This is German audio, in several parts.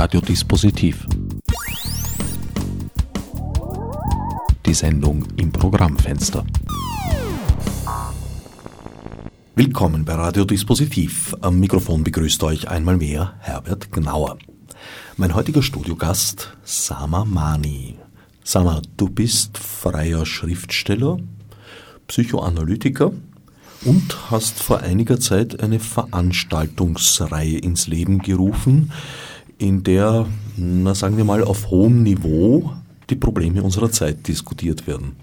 Radiodispositiv. Die Sendung im Programmfenster. Willkommen bei Radiodispositiv. Am Mikrofon begrüßt euch einmal mehr Herbert Gnauer. Mein heutiger Studiogast Sama Mani. Sama, du bist freier Schriftsteller, Psychoanalytiker und hast vor einiger Zeit eine Veranstaltungsreihe ins Leben gerufen, in der, na sagen wir mal, auf hohem Niveau die Probleme unserer Zeit diskutiert werden.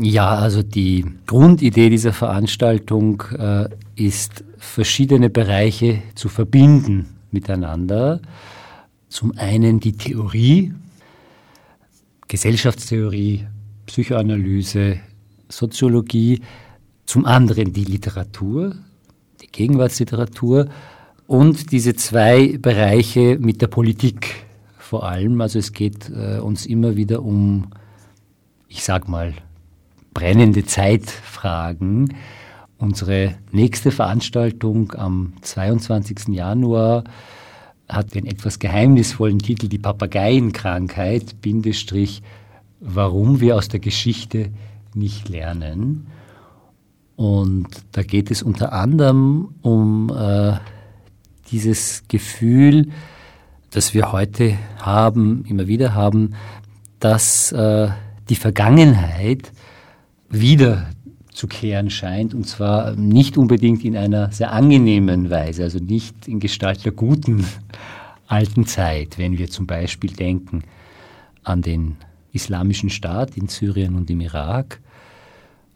Ja, also die Grundidee dieser Veranstaltung äh, ist, verschiedene Bereiche zu verbinden miteinander. Zum einen die Theorie, Gesellschaftstheorie, Psychoanalyse, Soziologie, zum anderen die Literatur, die Gegenwartsliteratur und diese zwei Bereiche mit der Politik vor allem. Also es geht äh, uns immer wieder um, ich sag mal, brennende Zeitfragen. Unsere nächste Veranstaltung am 22. Januar hat den etwas geheimnisvollen Titel Die Papageienkrankheit, Bindestrich, warum wir aus der Geschichte nicht lernen. Und da geht es unter anderem um äh, dieses Gefühl, das wir heute haben, immer wieder haben, dass äh, die Vergangenheit wieder zu kehren scheint und zwar nicht unbedingt in einer sehr angenehmen Weise, also nicht in Gestalt der guten alten Zeit, wenn wir zum Beispiel denken an den islamischen Staat in Syrien und im Irak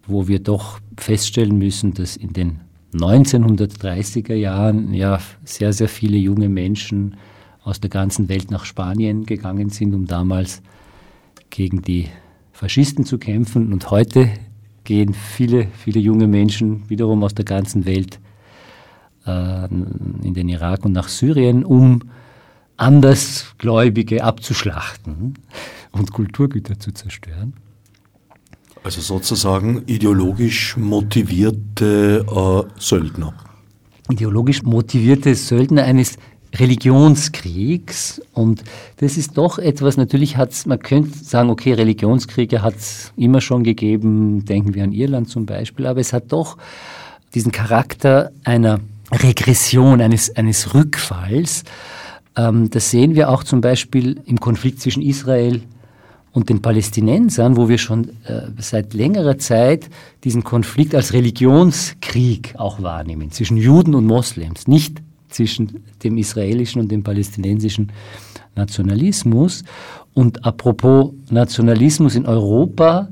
wo wir doch feststellen müssen, dass in den 1930er Jahren ja sehr, sehr viele junge Menschen aus der ganzen Welt nach Spanien gegangen sind, um damals gegen die Faschisten zu kämpfen. Und heute gehen viele, viele junge Menschen wiederum aus der ganzen Welt äh, in den Irak und nach Syrien, um Andersgläubige abzuschlachten und Kulturgüter zu zerstören. Also sozusagen ideologisch motivierte äh, Söldner. Ideologisch motivierte Söldner eines Religionskriegs. Und das ist doch etwas, natürlich hat es, man könnte sagen, okay, Religionskriege hat es immer schon gegeben, denken wir an Irland zum Beispiel, aber es hat doch diesen Charakter einer Regression, eines, eines Rückfalls. Ähm, das sehen wir auch zum Beispiel im Konflikt zwischen Israel und den Palästinensern, wo wir schon äh, seit längerer Zeit diesen Konflikt als Religionskrieg auch wahrnehmen, zwischen Juden und Moslems, nicht zwischen dem israelischen und dem palästinensischen Nationalismus. Und apropos Nationalismus in Europa,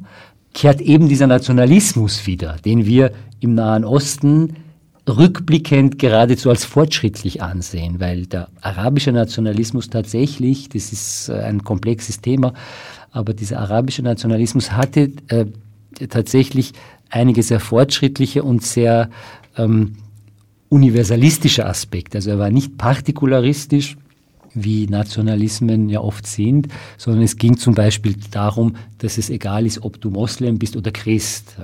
kehrt eben dieser Nationalismus wieder, den wir im Nahen Osten rückblickend geradezu als fortschrittlich ansehen, weil der arabische Nationalismus tatsächlich, das ist äh, ein komplexes Thema, aber dieser arabische Nationalismus hatte äh, tatsächlich einige sehr fortschrittliche und sehr ähm, universalistische Aspekte. Also er war nicht partikularistisch, wie Nationalismen ja oft sind, sondern es ging zum Beispiel darum, dass es egal ist, ob du Moslem bist oder Christ.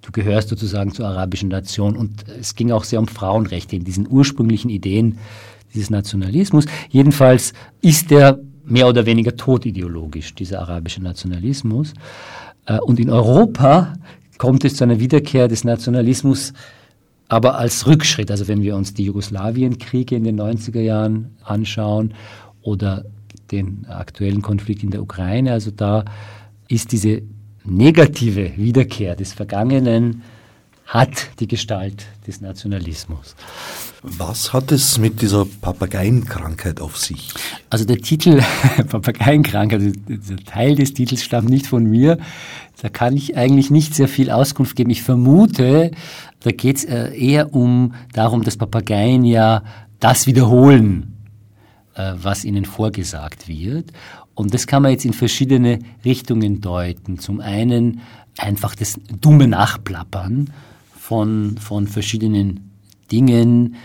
Du gehörst sozusagen zur arabischen Nation. Und es ging auch sehr um Frauenrechte in diesen ursprünglichen Ideen dieses Nationalismus. Jedenfalls ist der mehr oder weniger tot ideologisch, dieser arabische Nationalismus. Äh, und in Europa kommt es zu einer Wiederkehr des Nationalismus, aber als Rückschritt. Also wenn wir uns die Jugoslawienkriege in den 90er Jahren anschauen oder den aktuellen Konflikt in der Ukraine, also da ist diese negative Wiederkehr des Vergangenen hat die Gestalt des Nationalismus. Was hat es mit dieser Papageienkrankheit auf sich? Also der Titel Papageienkrankheit, also der Teil des Titels stammt nicht von mir. Da kann ich eigentlich nicht sehr viel Auskunft geben. Ich vermute, da geht es äh, eher um darum, dass Papageien ja das wiederholen, äh, was ihnen vorgesagt wird. Und das kann man jetzt in verschiedene Richtungen deuten. Zum einen einfach das dumme Nachplappern von, von verschiedenen Dingen,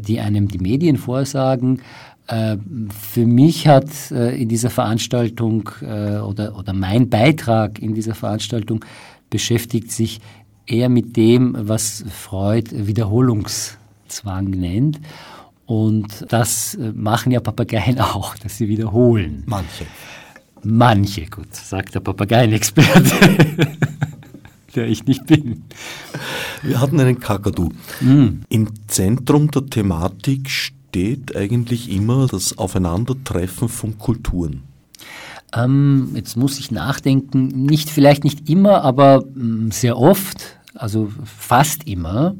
die einem die Medien vorsagen. Äh, für mich hat äh, in dieser Veranstaltung äh, oder, oder mein Beitrag in dieser Veranstaltung beschäftigt sich eher mit dem, was Freud Wiederholungszwang nennt. Und das äh, machen ja Papageien auch, dass sie wiederholen. Manche. Manche, gut, sagt der Papageienexperte, der ich nicht bin. Wir hatten einen Kakadu. Mm. Im Zentrum der Thematik steht eigentlich immer das Aufeinandertreffen von Kulturen. Ähm, jetzt muss ich nachdenken, nicht vielleicht nicht immer, aber mm, sehr oft, also fast immer.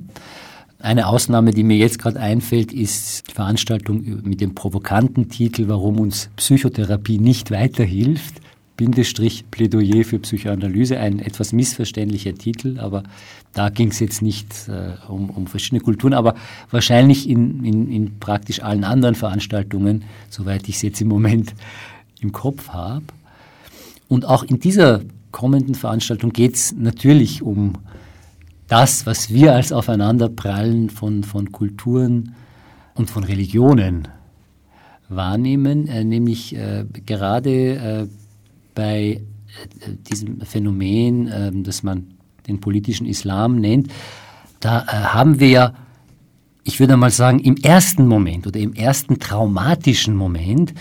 Eine Ausnahme, die mir jetzt gerade einfällt, ist die Veranstaltung mit dem provokanten Titel Warum uns Psychotherapie nicht weiterhilft. Bindestrich Plädoyer für Psychoanalyse, ein etwas missverständlicher Titel, aber da ging es jetzt nicht äh, um, um, verschiedene Kulturen, aber wahrscheinlich in, in, in praktisch allen anderen Veranstaltungen, soweit ich es jetzt im Moment im Kopf habe. Und auch in dieser kommenden Veranstaltung geht es natürlich um das, was wir als Aufeinanderprallen von, von Kulturen und von Religionen wahrnehmen, äh, nämlich äh, gerade äh, bei äh, diesem Phänomen, ähm, das man den politischen Islam nennt, da äh, haben wir ja, ich würde mal sagen, im ersten Moment oder im ersten traumatischen Moment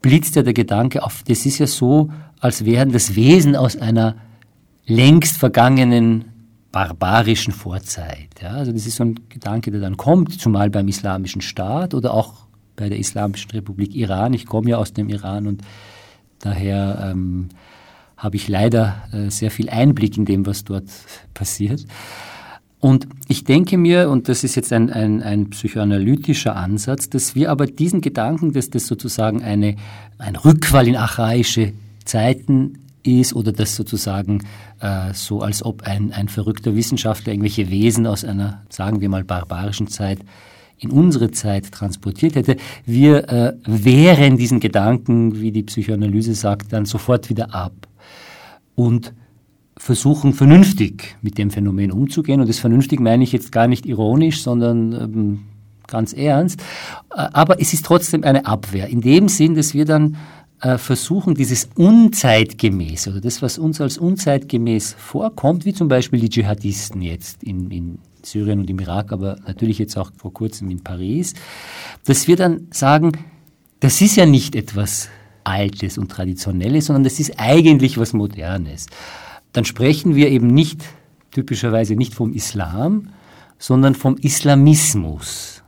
blitzt ja der Gedanke auf, das ist ja so, als wären das Wesen aus einer längst vergangenen barbarischen Vorzeit. Ja, also das ist so ein Gedanke, der dann kommt, zumal beim Islamischen Staat oder auch bei der Islamischen Republik Iran. Ich komme ja aus dem Iran und daher ähm, habe ich leider äh, sehr viel Einblick in dem, was dort passiert. Und ich denke mir, und das ist jetzt ein, ein, ein psychoanalytischer Ansatz, dass wir aber diesen Gedanken, dass das sozusagen eine, ein Rückfall in archaische Zeiten ist oder das sozusagen äh, so, als ob ein, ein verrückter Wissenschaftler irgendwelche Wesen aus einer, sagen wir mal, barbarischen Zeit in unsere Zeit transportiert hätte. Wir äh, wehren diesen Gedanken, wie die Psychoanalyse sagt, dann sofort wieder ab und versuchen vernünftig mit dem Phänomen umzugehen. Und das vernünftig meine ich jetzt gar nicht ironisch, sondern ähm, ganz ernst. Äh, aber es ist trotzdem eine Abwehr. In dem Sinn, dass wir dann äh, versuchen, dieses unzeitgemäß oder das, was uns als unzeitgemäß vorkommt, wie zum Beispiel die Dschihadisten jetzt in, in Syrien und im Irak, aber natürlich jetzt auch vor kurzem in Paris, dass wir dann sagen, das ist ja nicht etwas Altes und Traditionelles, sondern das ist eigentlich was Modernes. Dann sprechen wir eben nicht, typischerweise nicht vom Islam, sondern vom Islamismus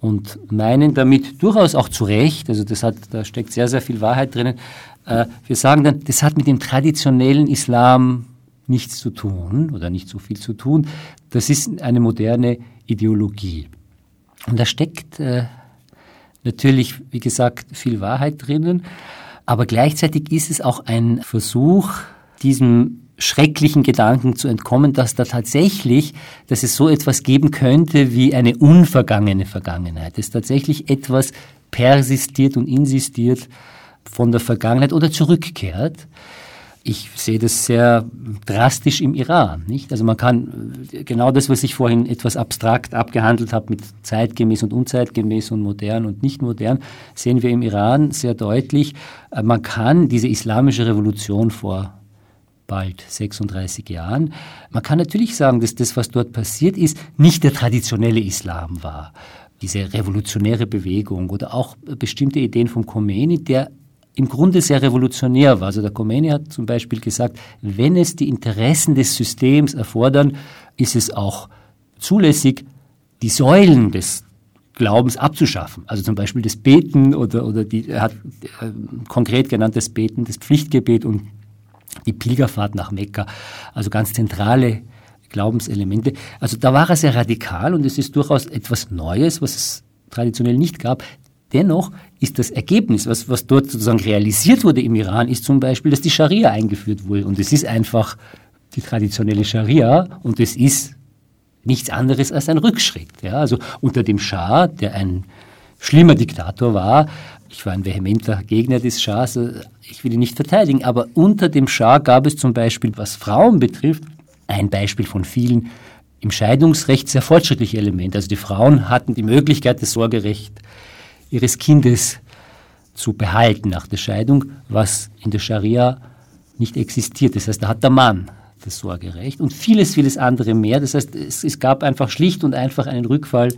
und meinen damit durchaus auch zu Recht, also das hat, da steckt sehr, sehr viel Wahrheit drinnen, äh, wir sagen dann, das hat mit dem traditionellen Islam nichts zu tun oder nicht so viel zu tun. Das ist eine moderne Ideologie. Und da steckt äh, natürlich, wie gesagt, viel Wahrheit drinnen, aber gleichzeitig ist es auch ein Versuch, diesem schrecklichen Gedanken zu entkommen, dass da tatsächlich, dass es so etwas geben könnte wie eine unvergangene Vergangenheit, dass tatsächlich etwas persistiert und insistiert von der Vergangenheit oder zurückkehrt. Ich sehe das sehr drastisch im Iran, nicht? Also man kann genau das, was ich vorhin etwas abstrakt abgehandelt habe mit zeitgemäß und unzeitgemäß und modern und nicht modern, sehen wir im Iran sehr deutlich. Man kann diese islamische Revolution vor bald 36 Jahren. Man kann natürlich sagen, dass das, was dort passiert ist, nicht der traditionelle Islam war. Diese revolutionäre Bewegung oder auch bestimmte Ideen vom Khomeini, der im Grunde sehr revolutionär war. Also der Khomeini hat zum Beispiel gesagt, wenn es die Interessen des Systems erfordern, ist es auch zulässig, die Säulen des Glaubens abzuschaffen. Also zum Beispiel das Beten oder, oder die, er hat äh, konkret genannt das Beten, das Pflichtgebet und die Pilgerfahrt nach Mekka, also ganz zentrale Glaubenselemente. Also da war er sehr radikal und es ist durchaus etwas Neues, was es traditionell nicht gab. Dennoch ist das Ergebnis, was, was dort sozusagen realisiert wurde im Iran, ist zum Beispiel, dass die Scharia eingeführt wurde. Und es ist einfach die traditionelle Scharia und es ist nichts anderes als ein Rückschritt. Ja, also unter dem Schah, der ein schlimmer Diktator war, ich war ein vehementer Gegner des Schahs, äh, ich will ihn nicht verteidigen, aber unter dem Schah gab es zum Beispiel, was Frauen betrifft, ein Beispiel von vielen, im Scheidungsrecht sehr fortschrittliche Elemente. Also die Frauen hatten die Möglichkeit, das Sorgerecht ihres Kindes zu behalten nach der Scheidung, was in der Scharia nicht existiert. Das heißt, da hat der Mann das Sorgerecht und vieles, vieles andere mehr. Das heißt, es, es gab einfach schlicht und einfach einen Rückfall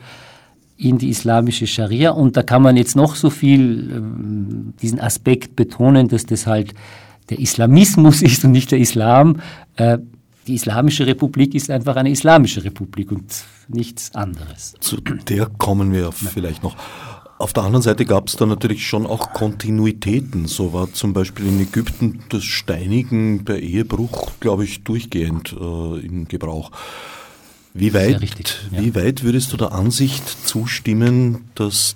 in die islamische Scharia. Und da kann man jetzt noch so viel ähm, diesen Aspekt betonen, dass das halt der Islamismus ist und nicht der Islam. Äh, die Islamische Republik ist einfach eine islamische Republik und nichts anderes. Zu der kommen wir vielleicht noch. Auf der anderen Seite gab es da natürlich schon auch Kontinuitäten. So war zum Beispiel in Ägypten das Steinigen per Ehebruch, glaube ich, durchgehend äh, im Gebrauch. Wie weit, richtig, ja. wie weit würdest du der Ansicht zustimmen, dass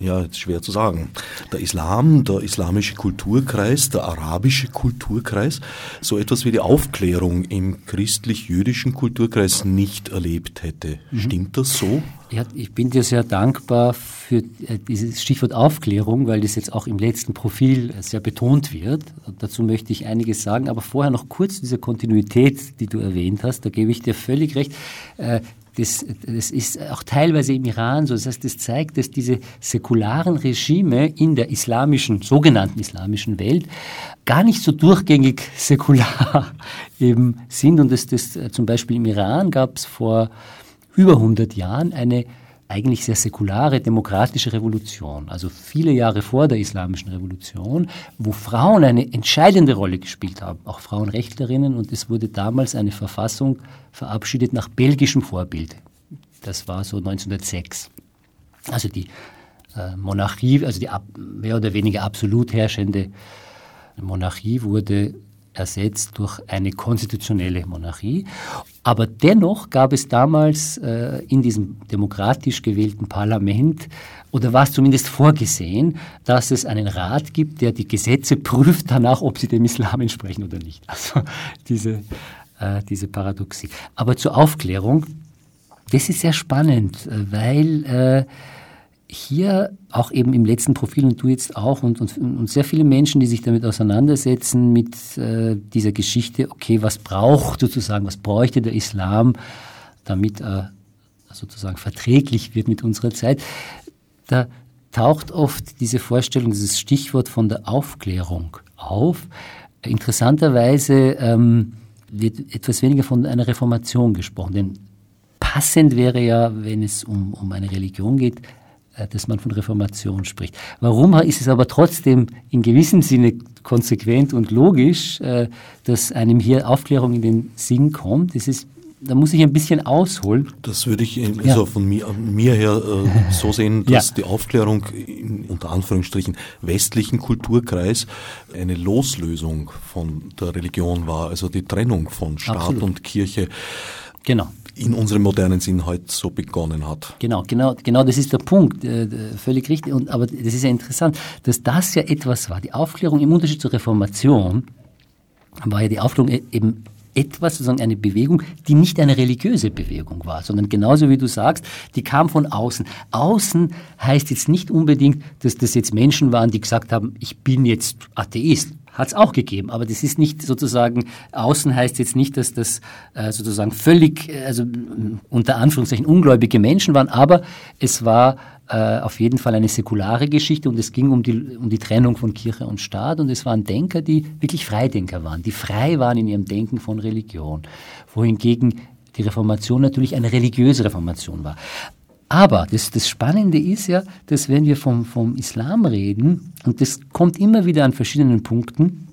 ja, ist schwer zu sagen. Der Islam, der islamische Kulturkreis, der arabische Kulturkreis, so etwas wie die Aufklärung im christlich-jüdischen Kulturkreis nicht erlebt hätte. Mhm. Stimmt das so? Ja, ich bin dir sehr dankbar für äh, dieses Stichwort Aufklärung, weil das jetzt auch im letzten Profil sehr betont wird. Und dazu möchte ich einiges sagen, aber vorher noch kurz diese Kontinuität, die du erwähnt hast, da gebe ich dir völlig recht. Das, das ist auch teilweise im Iran so. Das heißt, das zeigt, dass diese säkularen Regime in der islamischen, sogenannten islamischen Welt gar nicht so durchgängig säkular eben sind. Und das, das zum Beispiel im Iran gab es vor über 100 Jahren eine eigentlich sehr säkulare demokratische Revolution, also viele Jahre vor der islamischen Revolution, wo Frauen eine entscheidende Rolle gespielt haben, auch Frauenrechtlerinnen, und es wurde damals eine Verfassung verabschiedet nach belgischem Vorbild. Das war so 1906. Also die äh, Monarchie, also die ab, mehr oder weniger absolut herrschende Monarchie wurde ersetzt durch eine konstitutionelle Monarchie. Aber dennoch gab es damals äh, in diesem demokratisch gewählten Parlament oder war es zumindest vorgesehen, dass es einen Rat gibt, der die Gesetze prüft danach, ob sie dem Islam entsprechen oder nicht. Also diese, äh, diese Paradoxie. Aber zur Aufklärung, das ist sehr spannend, äh, weil äh, hier auch eben im letzten Profil und du jetzt auch und, und, und sehr viele Menschen, die sich damit auseinandersetzen mit äh, dieser Geschichte, okay, was braucht sozusagen, was bräuchte der Islam, damit er sozusagen verträglich wird mit unserer Zeit, da taucht oft diese Vorstellung, dieses Stichwort von der Aufklärung auf. Interessanterweise ähm, wird etwas weniger von einer Reformation gesprochen, denn passend wäre ja, wenn es um, um eine Religion geht, dass man von Reformation spricht. Warum ist es aber trotzdem in gewissem Sinne konsequent und logisch, äh, dass einem hier Aufklärung in den Sinn kommt? Das ist da muss ich ein bisschen ausholen. Das würde ich also ja. von mir, mir her äh, so sehen, dass ja. die Aufklärung in, unter Anführungsstrichen westlichen Kulturkreis eine Loslösung von der Religion war, also die Trennung von Staat Absolut. und Kirche. Genau in unserem modernen Sinn heute so begonnen hat. Genau, genau, genau, das ist der Punkt, äh, völlig richtig. Und, aber das ist ja interessant, dass das ja etwas war. Die Aufklärung im Unterschied zur Reformation war ja die Aufklärung e-, eben etwas, sozusagen eine Bewegung, die nicht eine religiöse Bewegung war, sondern genauso wie du sagst, die kam von außen. Außen heißt jetzt nicht unbedingt, dass das jetzt Menschen waren, die gesagt haben, ich bin jetzt Atheist hat es auch gegeben, aber das ist nicht sozusagen, außen heißt jetzt nicht, dass das äh, sozusagen völlig, äh, also unter Anführungszeichen ungläubige Menschen waren, aber es war äh, auf jeden Fall eine säkulare Geschichte und es ging um die, um die Trennung von Kirche und Staat und es waren Denker, die wirklich Freidenker waren, die frei waren in ihrem Denken von Religion, wohingegen die Reformation natürlich eine religiöse Reformation war. Aber das, das Spannende ist ja, dass wenn wir vom, vom Islam reden, und das kommt immer wieder an verschiedenen Punkten,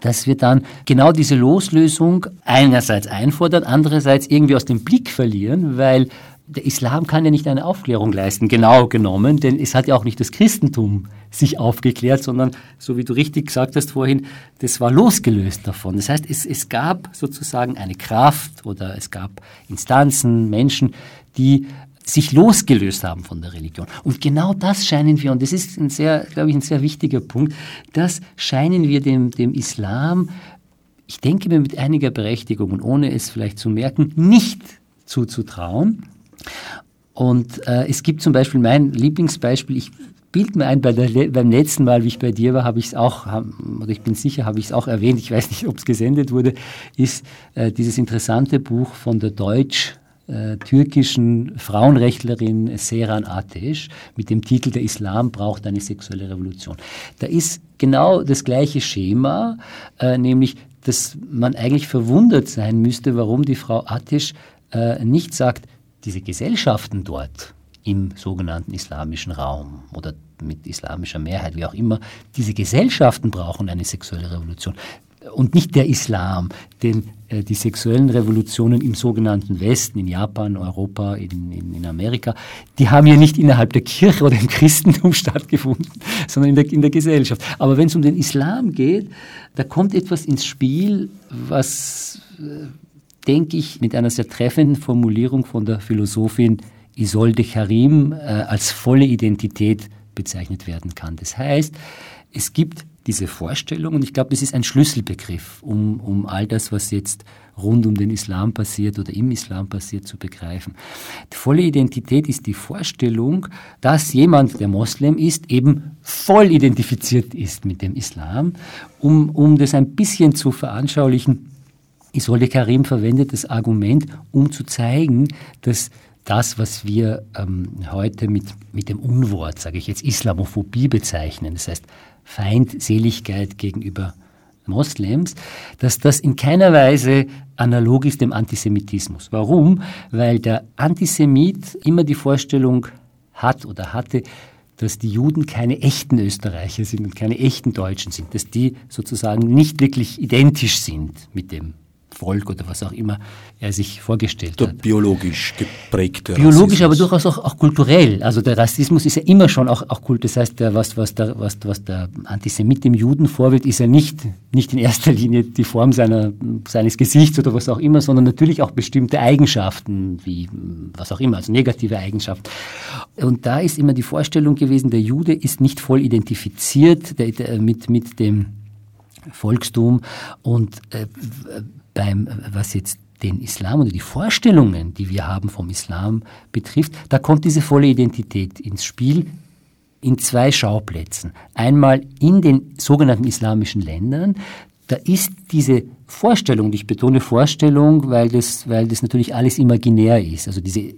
dass wir dann genau diese Loslösung einerseits einfordern, andererseits irgendwie aus dem Blick verlieren, weil der Islam kann ja nicht eine Aufklärung leisten, genau genommen, denn es hat ja auch nicht das Christentum sich aufgeklärt, sondern, so wie du richtig gesagt hast vorhin, das war losgelöst davon. Das heißt, es, es gab sozusagen eine Kraft oder es gab Instanzen, Menschen, die sich losgelöst haben von der Religion. Und genau das scheinen wir, und das ist ein sehr, glaube ich, ein sehr wichtiger Punkt, das scheinen wir dem, dem Islam, ich denke mir mit einiger Berechtigung und ohne es vielleicht zu merken, nicht zuzutrauen. Und äh, es gibt zum Beispiel mein Lieblingsbeispiel, ich bild mir ein, bei der, beim letzten Mal, wie ich bei dir war, habe ich es auch, oder ich bin sicher, habe ich es auch erwähnt, ich weiß nicht, ob es gesendet wurde, ist äh, dieses interessante Buch von der Deutsch türkischen Frauenrechtlerin Seran Ateş mit dem Titel Der Islam braucht eine sexuelle Revolution. Da ist genau das gleiche Schema, äh, nämlich, dass man eigentlich verwundert sein müsste, warum die Frau Ateş äh, nicht sagt, diese Gesellschaften dort, im sogenannten islamischen Raum oder mit islamischer Mehrheit, wie auch immer. Diese Gesellschaften brauchen eine sexuelle Revolution und nicht der Islam, denn äh, die sexuellen Revolutionen im sogenannten Westen, in Japan, Europa, in, in, in, Amerika, die haben ja nicht innerhalb der Kirche oder im Christentum stattgefunden, sondern in der, in der Gesellschaft. Aber wenn es um den Islam geht, da kommt etwas ins Spiel, was, äh, denke ich, mit einer sehr treffenden Formulierung von der Philosophin Isolde Karim äh, als volle Identität bezeichnet werden kann. Das heißt, es gibt diese Vorstellung und ich glaube, das ist ein Schlüsselbegriff, um, um all das, was jetzt rund um den Islam passiert oder im Islam passiert, zu begreifen. Die volle Identität ist die Vorstellung, dass jemand, der Moslem ist, eben voll identifiziert ist mit dem Islam. Um, um das ein bisschen zu veranschaulichen, Isolde Karim verwendet das Argument, um zu zeigen, dass das, was wir ähm, heute mit, mit dem Unwort, sage ich jetzt, Islamophobie bezeichnen, das heißt Feindseligkeit gegenüber Moslems, dass das in keiner Weise analog ist dem Antisemitismus. Warum? Weil der Antisemit immer die Vorstellung hat oder hatte, dass die Juden keine echten Österreicher sind und keine echten Deutschen sind, dass die sozusagen nicht wirklich identisch sind mit dem Volk oder was auch immer er sich vorgestellt der hat. Biologisch geprägte Biologisch, Rassismus. aber durchaus auch, auch, kulturell. Also der Rassismus ist ja immer schon auch, auch Kult. Das heißt, der, was, was, der, was, was der Antisemit dem Juden vorwirft, ist ja nicht, nicht in erster Linie die Form seiner, seines Gesichts oder was auch immer, sondern natürlich auch bestimmte Eigenschaften, wie was auch immer, also negative Eigenschaften. Und da ist immer die Vorstellung gewesen, der Jude ist nicht voll identifiziert der, der, mit, mit dem Volkstum und äh, beim, was jetzt den Islam oder die Vorstellungen, die wir haben vom Islam betrifft, da kommt diese volle Identität ins Spiel in zwei Schauplätzen. Einmal in den sogenannten islamischen Ländern, da ist diese Vorstellung, ich betone Vorstellung, weil das, weil das natürlich alles imaginär ist, also diese,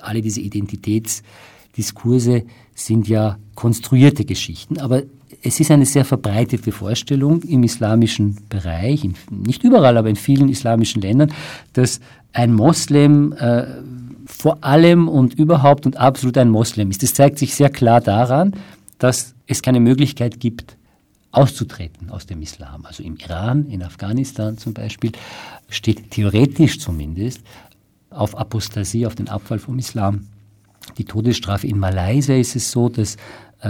alle diese Identitätsdiskurse sind ja konstruierte Geschichten, aber es ist eine sehr verbreitete Vorstellung im islamischen Bereich, in, nicht überall, aber in vielen islamischen Ländern, dass ein Moslem äh, vor allem und überhaupt und absolut ein Moslem ist. Das zeigt sich sehr klar daran, dass es keine Möglichkeit gibt, auszutreten aus dem Islam. Also im Iran, in Afghanistan zum Beispiel, steht theoretisch zumindest auf Apostasie, auf den Abfall vom Islam. Die Todesstrafe in Malaysia ist es so, dass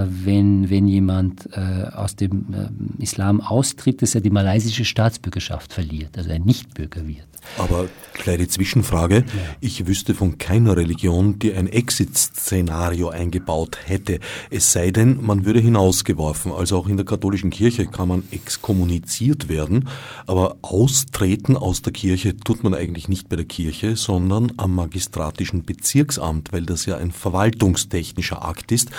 wenn, wenn jemand äh, aus dem äh, Islam austritt, dass er die malaysische Staatsbürgerschaft verliert, also ein Nichtbürger wird. Aber kleine Zwischenfrage. Ja. Ich wüsste von keiner Religion, die ein Exit-Szenario eingebaut hätte. Es sei denn, man würde hinausgeworfen. Also auch in der katholischen Kirche kann man exkommuniziert werden. Aber austreten aus der Kirche tut man eigentlich nicht bei der Kirche, sondern am magistratischen Bezirksamt, weil das ja ein verwaltungstechnischer Akt ist,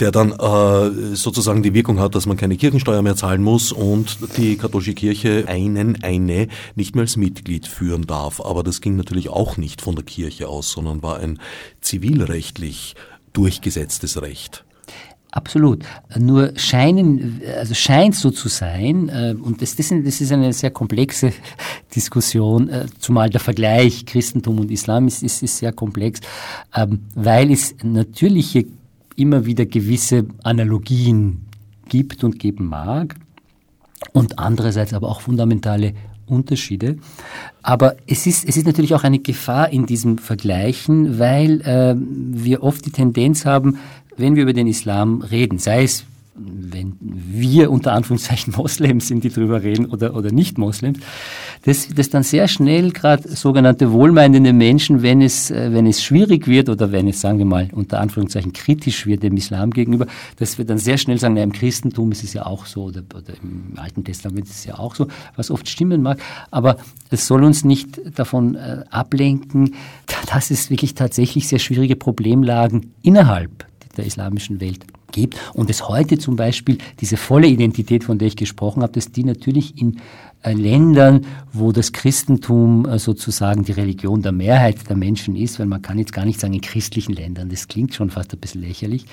der dann äh, sozusagen die Wirkung hat, dass man keine Kirchensteuer mehr zahlen muss und die katholische Kirche einen, eine nicht mehr als Mitglied führen darf. Aber das ging natürlich auch nicht von der Kirche aus, sondern war ein zivilrechtlich durchgesetztes Recht. Absolut. Nur scheinen, also scheint so zu sein, äh, und das, das, ist eine sehr komplexe Diskussion, äh, zumal der Vergleich Christentum und Islam ist, ist, ist sehr komplex, ähm, weil es natürlich immer wieder gewisse Analogien gibt und geben mag und andererseits aber auch fundamentale Unterschiede. Aber es ist, es ist natürlich auch eine Gefahr in diesem Vergleichen, weil äh, wir oft die Tendenz haben, wenn wir über den Islam reden, sei es wenn wir unter Anführungszeichen Moslems sind, die drüber reden oder, oder nicht Moslems, dass, dass dann sehr schnell gerade sogenannte wohlmeinende Menschen, wenn es, äh, wenn es schwierig wird oder wenn es, sagen wir mal, unter Anführungszeichen kritisch wird dem Islam gegenüber, dass wir dann sehr schnell sagen, na, im Christentum ist es ja auch so oder, oder im Alten Testament ist es ja auch so, was oft stimmen mag, aber es soll uns nicht davon äh, ablenken, dass es wirklich tatsächlich sehr schwierige Problemlagen innerhalb der islamischen Welt gibt und es heute zum Beispiel diese volle Identität, von der ich gesprochen habe, dass die natürlich in äh, Ländern, wo das Christentum äh, sozusagen die Religion der Mehrheit der Menschen ist, weil man kann jetzt gar nicht sagen in christlichen Ländern, das klingt schon fast ein bisschen lächerlich,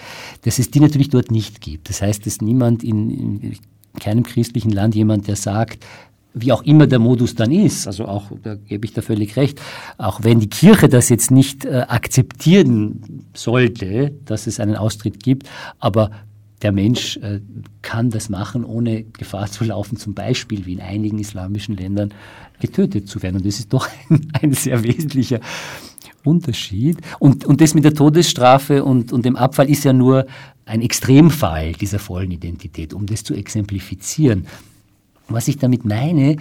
dass es die natürlich dort nicht gibt. Das heißt, dass niemand in, in keinem christlichen Land jemand, der sagt, wie auch immer der Modus dann ist, also auch, da gebe ich da völlig recht, auch wenn die Kirche das jetzt nicht äh, akzeptieren sollte, dass es einen Austritt gibt, aber der Mensch äh, kann das machen, ohne Gefahr zu laufen, zum Beispiel wie in einigen islamischen Ländern getötet zu werden. Und das ist doch ein, ein sehr wesentlicher Unterschied. Und, und das mit der Todesstrafe und, und dem Abfall ist ja nur ein Extremfall dieser vollen Identität, um das zu exemplifizieren. Was ich damit meine, äh,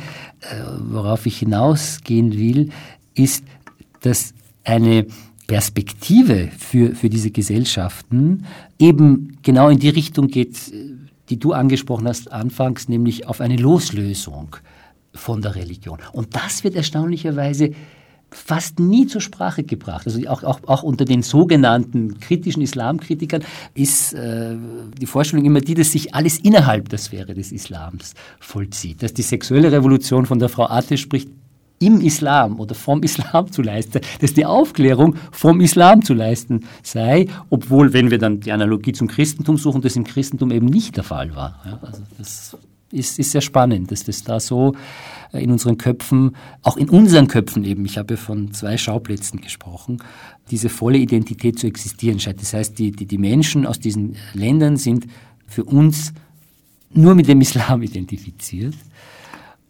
worauf ich hinausgehen will, ist, dass eine Perspektive für, für diese Gesellschaften eben genau in die Richtung geht, die du angesprochen hast anfangs, nämlich auf eine Loslösung von der Religion. Und das wird erstaunlicherweise fast nie zur Sprache gebracht. Also auch, auch, auch unter den sogenannten kritischen Islamkritikern ist äh, die Vorstellung immer die, dass sich alles innerhalb der Sphäre des Islams vollzieht. Dass die sexuelle Revolution, von der Frau Atte spricht, im Islam oder vom Islam zu leisten, dass die Aufklärung vom Islam zu leisten sei, obwohl, wenn wir dann die Analogie zum Christentum suchen, das im Christentum eben nicht der Fall war. Ja, also das ist, ist sehr spannend, dass das da so äh, in unseren Köpfen, auch in unseren Köpfen eben, ich habe von zwei Schauplätzen gesprochen, diese volle Identität zu existieren scheint. Das heißt, die, die, die Menschen aus diesen Ländern sind für uns nur mit dem Islam identifiziert.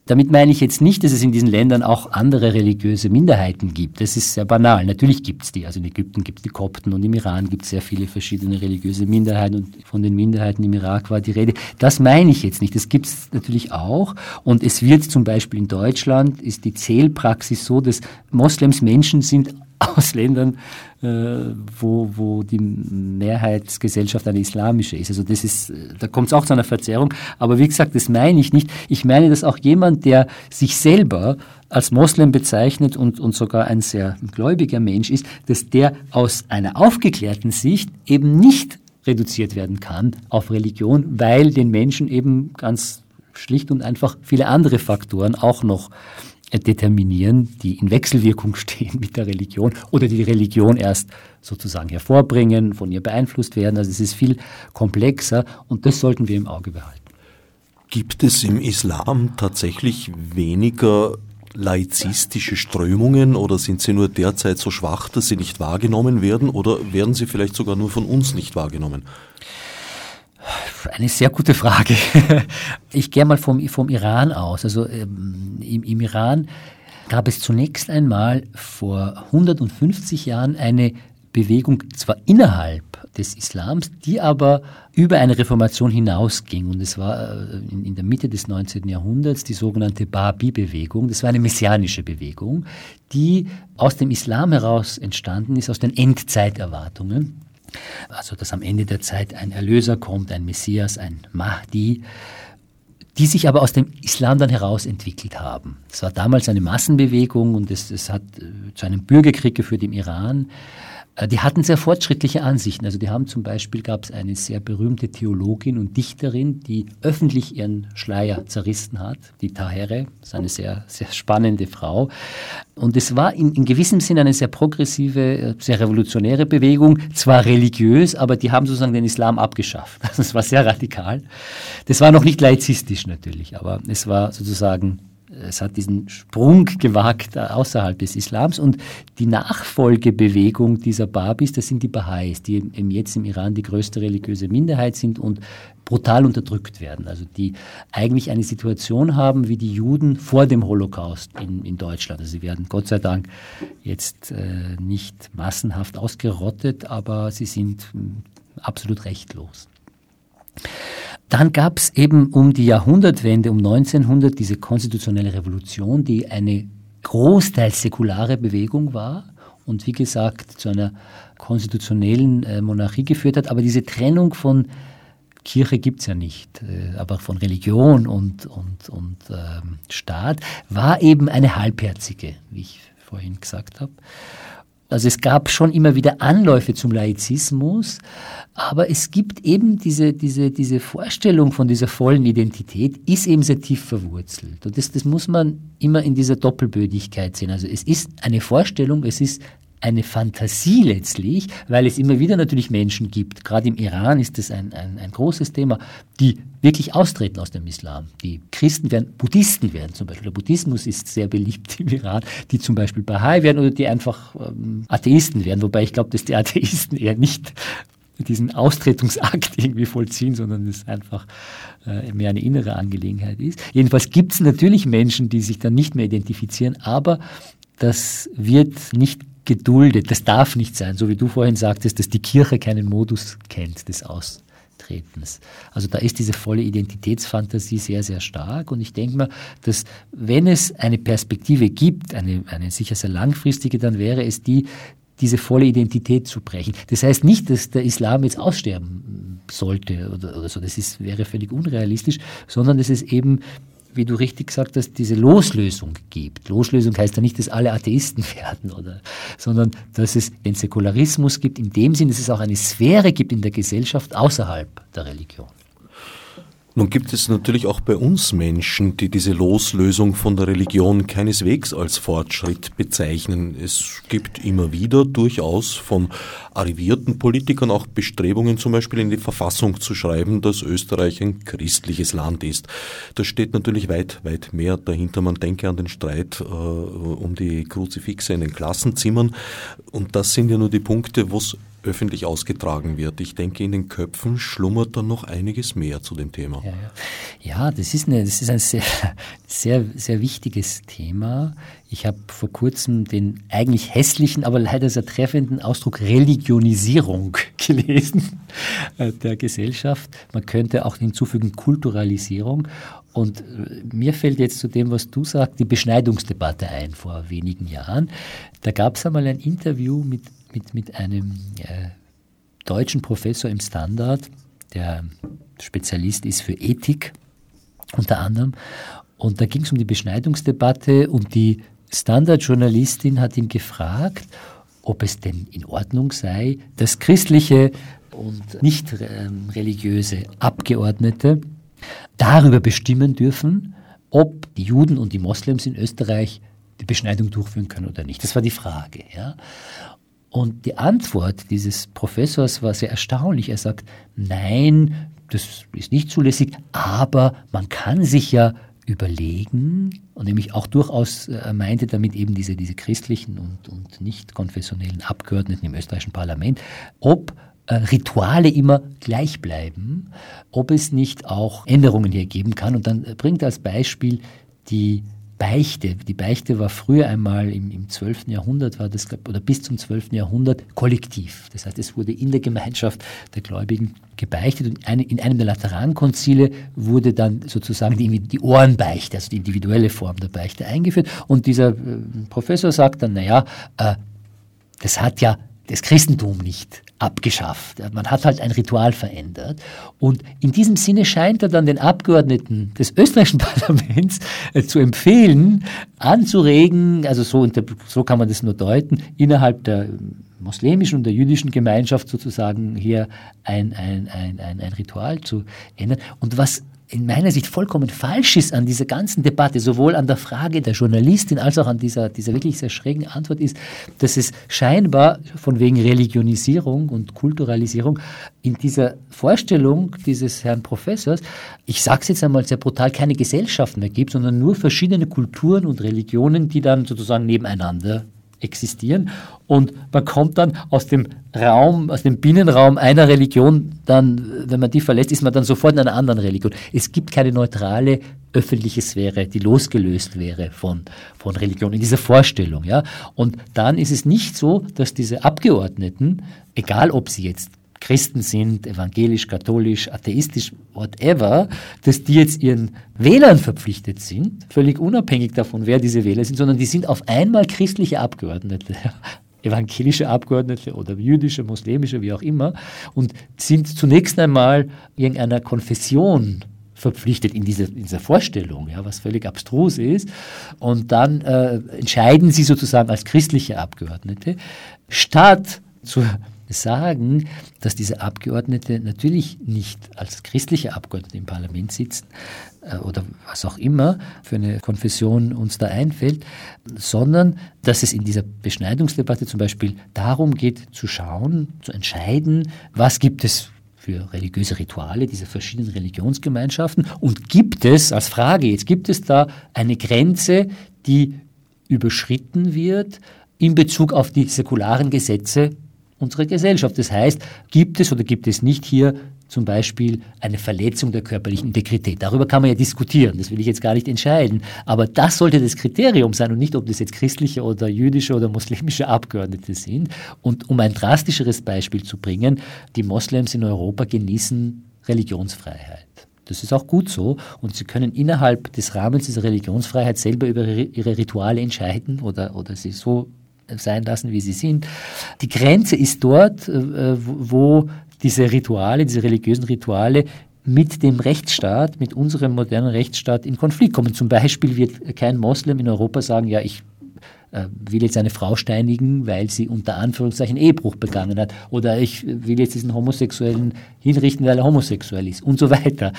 Damit meine ich jetzt nicht, dass es in diesen Ländern auch andere religiöse Minderheiten gibt. Das ist sehr banal. Natürlich gibt es die. Also in Ägypten gibt es die Kopten und im Iran gibt es sehr viele verschiedene religiöse Minderheiten und von den Minderheiten im Irak war die Rede. Das meine ich jetzt nicht. Das gibt es natürlich auch. Und es wird zum Beispiel in Deutschland, ist die Zählpraxis so, dass Moslems Menschen sind aus Ländern, äh, wo, wo die Mehrheitsgesellschaft eine islamische ist. Also das ist, da kommt es auch zu einer Verzerrung. Aber wie gesagt, das meine ich nicht. Ich meine, dass auch jemand, der sich selber als Moslem bezeichnet und, und sogar ein sehr gläubiger Mensch ist, dass der aus einer aufgeklärten Sicht eben nicht reduziert werden kann auf Religion, weil den Menschen eben ganz schlicht und einfach viele andere Faktoren auch noch determinieren, die in Wechselwirkung stehen mit der Religion oder die Religion erst sozusagen hervorbringen, von ihr beeinflusst werden. Also es ist viel komplexer und das sollten wir im Auge behalten. Gibt es im Islam tatsächlich weniger laizistische Strömungen oder sind sie nur derzeit so schwach, dass sie nicht wahrgenommen werden oder werden sie vielleicht sogar nur von uns nicht wahrgenommen? Eine sehr gute Frage. Ich gehe mal vom, vom Iran aus. Also ähm, im, im Iran gab es zunächst einmal vor 150 Jahren eine Bewegung, zwar innerhalb des Islams, die aber über eine Reformation hinausging. Und es war äh, in, in der Mitte des 19. Jahrhunderts die sogenannte Babi-Bewegung. Das war eine messianische Bewegung, die aus dem Islam heraus entstanden ist, aus den Endzeiterwartungen. Also, dass am Ende der Zeit ein Erlöser kommt, ein Messias, ein Mahdi, die sich aber aus dem Islam dann heraus entwickelt haben. Es war damals eine Massenbewegung und es, es hat äh, zu einem Bürgerkrieg geführt im Iran. Äh, die hatten sehr fortschrittliche Ansichten. Also die haben zum Beispiel, gab es eine sehr berühmte Theologin und Dichterin, die öffentlich ihren Schleier zerrissen hat, die Tahere, ist eine sehr, sehr spannende Frau. Und es war in, in gewissem Sinn eine sehr progressive, äh, sehr revolutionäre Bewegung, zwar religiös, aber die haben sozusagen den Islam abgeschafft. Das war sehr radikal. Das war noch nicht laizistisch natürlich, aber es war sozusagen es hat diesen Sprung gewagt außerhalb des Islams und die Nachfolgebewegung dieser Babis, das sind die Baha'is, die eben jetzt im Iran die größte religiöse Minderheit sind und brutal unterdrückt werden. Also die eigentlich eine Situation haben wie die Juden vor dem Holocaust in, in Deutschland. Also sie werden Gott sei Dank jetzt äh, nicht massenhaft ausgerottet, aber sie sind äh, absolut rechtlos. Dann gab es eben um die Jahrhundertwende, um 1900, diese konstitutionelle Revolution, die eine großteils säkulare Bewegung war und wie gesagt zu einer konstitutionellen äh, Monarchie geführt hat. Aber diese Trennung von Kirche gibt es ja nicht, äh, aber von Religion und, und, und ähm, Staat war eben eine halbherzige, wie ich vorhin gesagt habe. Also es gab schon immer wieder Anläufe zum Laizismus, aber es gibt eben diese, diese, diese Vorstellung von dieser vollen Identität, ist eben sehr tief verwurzelt. Und das, das muss man immer in dieser Doppelbödigkeit sehen. Also es ist eine Vorstellung, es ist eine Fantasie letztlich, weil es immer wieder natürlich Menschen gibt, gerade im Iran ist das ein, ein, ein großes Thema, die wirklich austreten aus dem Islam. Die Christen werden, Buddhisten werden zum Beispiel. Der Buddhismus ist sehr beliebt im Iran, die zum Beispiel Bahai werden oder die einfach ähm, Atheisten werden, wobei ich glaube, dass die Atheisten eher nicht diesen Austretungsakt irgendwie vollziehen, sondern es einfach äh, mehr eine innere Angelegenheit ist. Jedenfalls gibt es natürlich Menschen, die sich dann nicht mehr identifizieren, aber das wird nicht geduldet. Das darf nicht sein, so wie du vorhin sagtest, dass die Kirche keinen Modus kennt des Austretens. Also da ist diese volle Identitätsfantasie sehr, sehr stark. Und ich denke mal, dass wenn es eine Perspektive gibt, eine, eine sicher sehr langfristige, dann wäre es die, diese volle Identität zu brechen. Das heißt nicht, dass der Islam jetzt aussterben sollte oder, oder so, das ist, wäre völlig unrealistisch, sondern es eben wie du richtig gesagt hast, diese Loslösung gibt. Loslösung heißt ja nicht, dass alle Atheisten werden, oder, sondern dass es den Säkularismus gibt, in dem Sinn, dass es auch eine Sphäre gibt in der Gesellschaft außerhalb der Religion. Nun gibt es natürlich auch bei uns Menschen, die diese Loslösung von der Religion keineswegs als Fortschritt bezeichnen. Es gibt immer wieder durchaus von arrivierten Politikern auch Bestrebungen, zum Beispiel in die Verfassung zu schreiben, dass Österreich ein christliches Land ist. Da steht natürlich weit, weit mehr dahinter. Man denke an den Streit äh, um die Kruzifixe in den Klassenzimmern. Und das sind ja nur die Punkte, wo es öffentlich ausgetragen wird. Ich denke, in den Köpfen schlummert dann noch einiges mehr zu dem Thema. Ja, ja. ja das, ist eine, das ist ein sehr, sehr, sehr wichtiges Thema. Ich habe vor kurzem den eigentlich hässlichen, aber leider sehr treffenden Ausdruck Religionisierung gelesen äh, der Gesellschaft. Man könnte auch hinzufügen Kulturalisierung. Und äh, mir fällt jetzt zu dem, was du sagst, die Beschneidungsdebatte ein vor wenigen Jahren. Da gab es einmal ein Interview mit mit, mit einem äh, deutschen Professor im Standard, der Spezialist ist für Ethik unter anderem. Und da ging es um die Beschneidungsdebatte und die Standardjournalistin hat ihn gefragt, ob es denn in Ordnung sei, dass christliche und nicht ähm, religiöse Abgeordnete darüber bestimmen dürfen, ob die Juden und die Moslems in Österreich die Beschneidung durchführen können oder nicht. Das war die Frage. Ja. Und die Antwort dieses Professors war sehr erstaunlich. Er sagt, nein, das ist nicht zulässig, aber man kann sich ja überlegen, und nämlich auch durchaus, er meinte damit eben diese, diese christlichen und, und nicht konfessionellen Abgeordneten im österreichischen Parlament, ob äh, Rituale immer gleich bleiben, ob es nicht auch Änderungen hier geben kann. Und dann bringt er als Beispiel die Beichte. Die Beichte war früher einmal im, im 12. Jahrhundert, war das, oder bis zum 12. Jahrhundert kollektiv. Das heißt, es wurde in der Gemeinschaft der Gläubigen gebeichtet und in einem der Laterankonzile wurde dann sozusagen die, die Ohrenbeichte, also die individuelle Form der Beichte eingeführt. Und dieser äh, Professor sagt dann, naja, äh, das hat ja das Christentum nicht abgeschafft. Man hat halt ein Ritual verändert. Und in diesem Sinne scheint er dann den Abgeordneten des österreichischen Parlaments äh, zu empfehlen, anzuregen, also so, so kann man das nur deuten, innerhalb der muslimischen und der jüdischen Gemeinschaft sozusagen hier ein, ein, ein, ein, ein Ritual zu ändern. Und was in meiner Sicht vollkommen falsch ist an dieser ganzen Debatte, sowohl an der Frage der Journalistin als auch an dieser, dieser wirklich sehr schrägen Antwort ist, dass es scheinbar von wegen Religionisierung und Kulturalisierung in dieser Vorstellung dieses Herrn Professors, ich sage es jetzt einmal sehr brutal, keine Gesellschaft mehr gibt, sondern nur verschiedene Kulturen und Religionen, die dann sozusagen nebeneinander existieren. Und man kommt dann aus dem Raum, aus dem Binnenraum einer Religion, dann, wenn man die verlässt, ist man dann sofort in einer anderen Religion. Es gibt keine neutrale öffentliche Sphäre, die losgelöst wäre von, von Religion, in dieser Vorstellung. Ja? Und dann ist es nicht so, dass diese Abgeordneten, egal ob sie jetzt Christen sind, evangelisch, katholisch, atheistisch, whatever, dass die jetzt ihren Wählern verpflichtet sind, völlig unabhängig davon, wer diese Wähler sind, sondern die sind auf einmal christliche Abgeordnete, evangelische Abgeordnete oder jüdische, muslimische, wie auch immer, und sind zunächst einmal irgendeiner Konfession verpflichtet in dieser, in dieser Vorstellung, ja, was völlig abstrus ist. Und dann äh, entscheiden sie sozusagen als christliche Abgeordnete, statt zur sagen, dass diese Abgeordnete natürlich nicht als christliche Abgeordnete im Parlament sitzen äh, oder was auch immer für eine Konfession uns da einfällt, sondern dass es in dieser Beschneidungsdebatte zum Beispiel darum geht, zu schauen, zu entscheiden, was gibt es für religiöse Rituale dieser verschiedenen Religionsgemeinschaften und gibt es, als Frage jetzt, gibt es da eine Grenze, die überschritten wird in Bezug auf die säkularen Gesetze unserer Gesellschaft. Das heißt, gibt es oder gibt es nicht hier zum Beispiel eine Verletzung der körperlichen Integrität. Darüber kann man ja diskutieren, das will ich jetzt gar nicht entscheiden. Aber das sollte das Kriterium sein und nicht, ob das jetzt christliche oder jüdische oder muslimische Abgeordnete sind. Und um ein drastischeres Beispiel zu bringen, die Moslems in Europa genießen Religionsfreiheit. Das ist auch gut so. Und sie können innerhalb des Rahmens dieser Religionsfreiheit selber über ihre Rituale entscheiden oder, oder sie so sein lassen, wie sie sind. Die Grenze ist dort, äh, wo diese Rituale, diese religiösen Rituale mit dem Rechtsstaat, mit unserem modernen Rechtsstaat in Konflikt kommen. Zum Beispiel wird kein Moslem in Europa sagen, ja, ich äh, will jetzt eine Frau steinigen, weil sie unter Anführungszeichen Ehebruch begangen hat. Oder ich will jetzt diesen Homosexuellen hinrichten, weil er homosexuell ist und so weiter.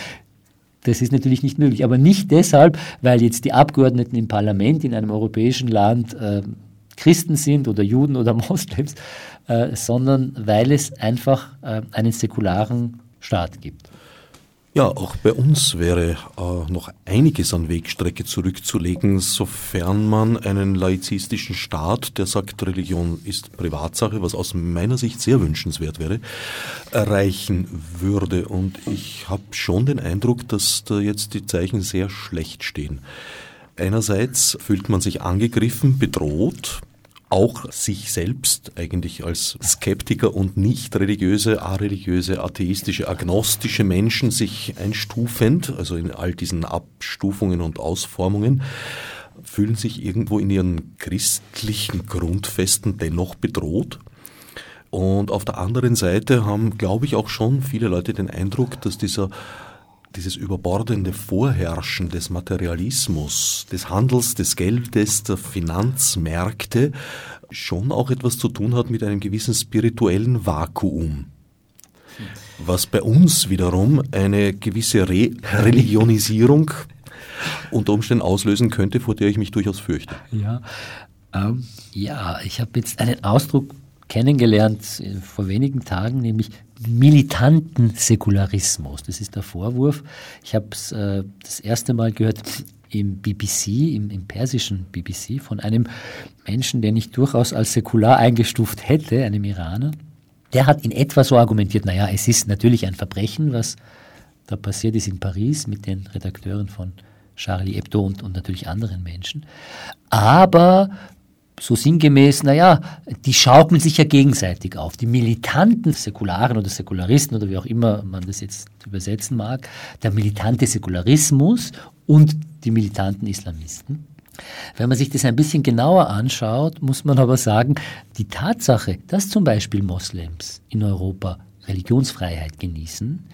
Das ist natürlich nicht möglich. Aber nicht deshalb, weil jetzt die Abgeordneten im Parlament in einem europäischen Land äh, Christen sind oder Juden oder Moslems, äh, sondern weil es einfach äh, einen säkularen Staat gibt. Ja, auch bei uns wäre äh, noch einiges an Wegstrecke zurückzulegen, sofern man einen laizistischen Staat, der sagt, Religion ist Privatsache, was aus meiner Sicht sehr wünschenswert wäre, erreichen würde. Und ich habe schon den Eindruck, dass da jetzt die Zeichen sehr schlecht stehen. Einerseits fühlt man sich angegriffen, bedroht, auch sich selbst eigentlich als Skeptiker und nicht religiöse, areligiöse, atheistische, agnostische Menschen sich einstufend, also in all diesen Abstufungen und Ausformungen, fühlen sich irgendwo in ihren christlichen Grundfesten dennoch bedroht. Und auf der anderen Seite haben, glaube ich, auch schon viele Leute den Eindruck, dass dieser dieses überbordende Vorherrschen des Materialismus, des Handels, des Geldes, der Finanzmärkte schon auch etwas zu tun hat mit einem gewissen spirituellen Vakuum. Was bei uns wiederum eine gewisse Re Religionisierung unter Umständen auslösen könnte, vor der ich mich durchaus fürchte. Ja, ähm, ja ich habe jetzt einen Ausdruck kennengelernt äh, vor wenigen Tagen, nämlich militanten Säkularismus. Das ist der Vorwurf. Ich habe es äh, das erste Mal gehört im BBC, im, im, persischen BBC, von einem Menschen, den ich durchaus als säkular eingestuft hätte, einem Iraner. Der hat in etwa so argumentiert, naja, es ist natürlich ein Verbrechen, was da passiert ist in Paris mit den Redakteuren von Charlie Hebdo und, und natürlich anderen Menschen. Aber so sinngemäß, naja, die schaukeln sich ja gegenseitig auf. Die militanten Säkularen oder Säkularisten oder wie auch immer man das jetzt übersetzen mag, der militante Säkularismus und die militanten Islamisten. Wenn man sich das ein bisschen genauer anschaut, muss man aber sagen, die Tatsache, dass zum Beispiel Moslems in Europa Religionsfreiheit genießen,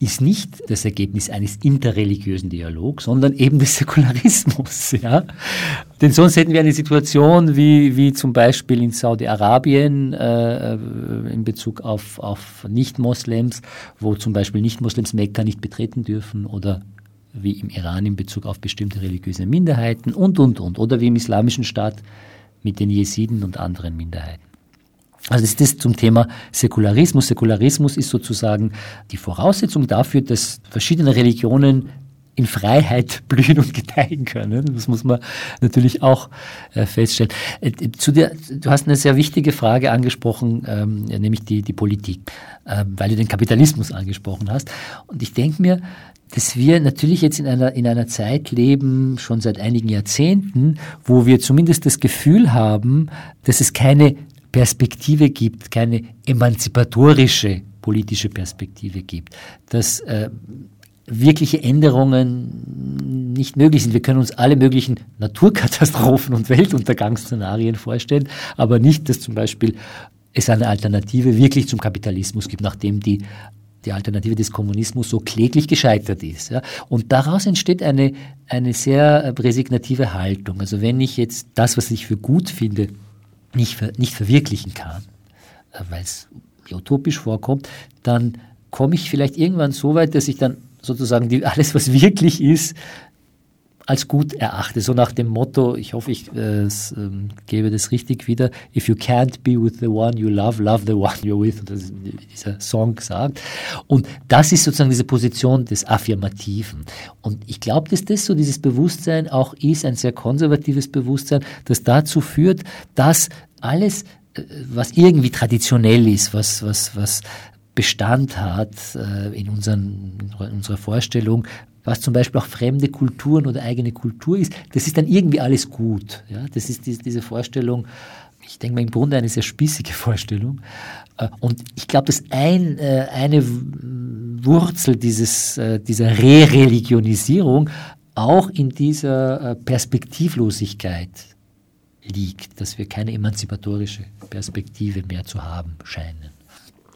ist nicht das Ergebnis eines interreligiösen Dialogs, sondern eben des Säkularismus. Ja? Denn sonst hätten wir eine Situation wie, wie zum Beispiel in Saudi-Arabien äh, in Bezug auf, auf Nicht-Moslems, wo zum Beispiel Nicht-Moslems Mekka nicht betreten dürfen oder wie im Iran in Bezug auf bestimmte religiöse Minderheiten und, und, und. Oder wie im Islamischen Staat mit den Jesiden und anderen Minderheiten. Also das ist das zum Thema Säkularismus. Säkularismus ist sozusagen die Voraussetzung dafür, dass verschiedene Religionen in Freiheit blühen und gedeihen können. Das muss man natürlich auch äh, feststellen. Äh, zu der, du hast eine sehr wichtige Frage angesprochen, ähm, nämlich die, die Politik, ähm, weil du den Kapitalismus angesprochen hast. Und ich denke mir, dass wir natürlich jetzt in einer, in einer Zeit leben, schon seit einigen Jahrzehnten, wo wir zumindest das Gefühl haben, dass es keine Perspektive gibt, keine emanzipatorische politische Perspektive gibt, dass äh, wirkliche Änderungen nicht möglich sind. Wir können uns alle möglichen Naturkatastrophen und Weltuntergangsszenarien vorstellen, aber nicht, dass zum Beispiel es eine Alternative wirklich zum Kapitalismus gibt, nachdem die die Alternative des Kommunismus so kläglich gescheitert ist. Ja. Und daraus entsteht eine, eine sehr resignative Haltung. Also wenn ich jetzt das, was ich für gut finde, nicht, nicht verwirklichen kann, äh, weil es utopisch vorkommt, dann komme ich vielleicht irgendwann so weit, dass ich dann sozusagen die, alles, was wirklich ist, als gut erachte. So nach dem Motto, ich hoffe, ich äh, ähm, gebe das richtig wieder, if you can't be with the one you love, love the one you're with, das dieser Song sagt. Und das ist sozusagen diese Position des Affirmativen. Und ich glaube, dass das so dieses Bewusstsein auch ist, ein sehr konservatives Bewusstsein, das dazu führt, dass alles, äh, was irgendwie traditionell ist, was, was, was Bestand hat äh, in, unseren, in unserer Vorstellung, was zum Beispiel auch fremde Kulturen oder eigene Kultur ist, das ist dann irgendwie alles gut. Ja? Das ist die, diese Vorstellung, ich denke mal im Grunde eine sehr spießige Vorstellung. Äh, und ich glaube, dass ein, äh, eine Wurzel dieses, äh, dieser Re-Religionisierung auch in dieser Perspektivlosigkeit liegt, dass wir keine emanzipatorische Perspektive mehr zu haben scheinen.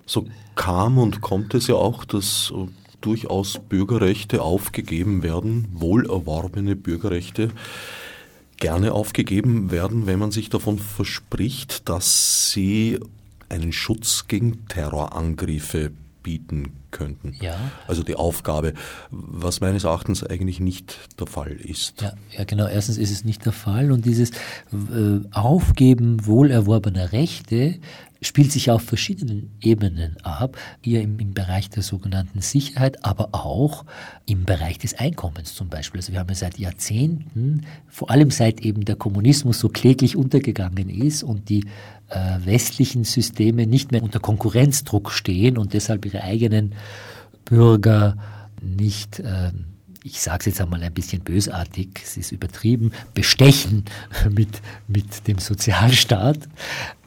So kam und kommt es ja auch, dass durchaus Bürgerrechte aufgegeben werden, wohlerworbene Bürgerrechte gerne aufgegeben werden, wenn man sich davon verspricht, dass sie einen Schutz gegen Terrorangriffe bieten könnten. Ja. Also die Aufgabe, was meines Erachtens eigentlich nicht der Fall ist. Ja, ja genau. Erstens ist es nicht der Fall und dieses äh, Aufgeben wohlerworbener Rechte spielt sich auf verschiedenen Ebenen ab, hier im, im, Bereich der sogenannten Sicherheit, aber auch im Bereich des Einkommens zum Beispiel. Also wir haben ja seit Jahrzehnten, vor allem seit eben der Kommunismus so kläglich untergegangen ist und die äh, westlichen Systeme nicht mehr unter Konkurrenzdruck stehen und deshalb ihre eigenen Bürger nicht äh, ich sage es jetzt einmal ein bisschen bösartig, es ist übertrieben, bestechen mit, mit dem Sozialstaat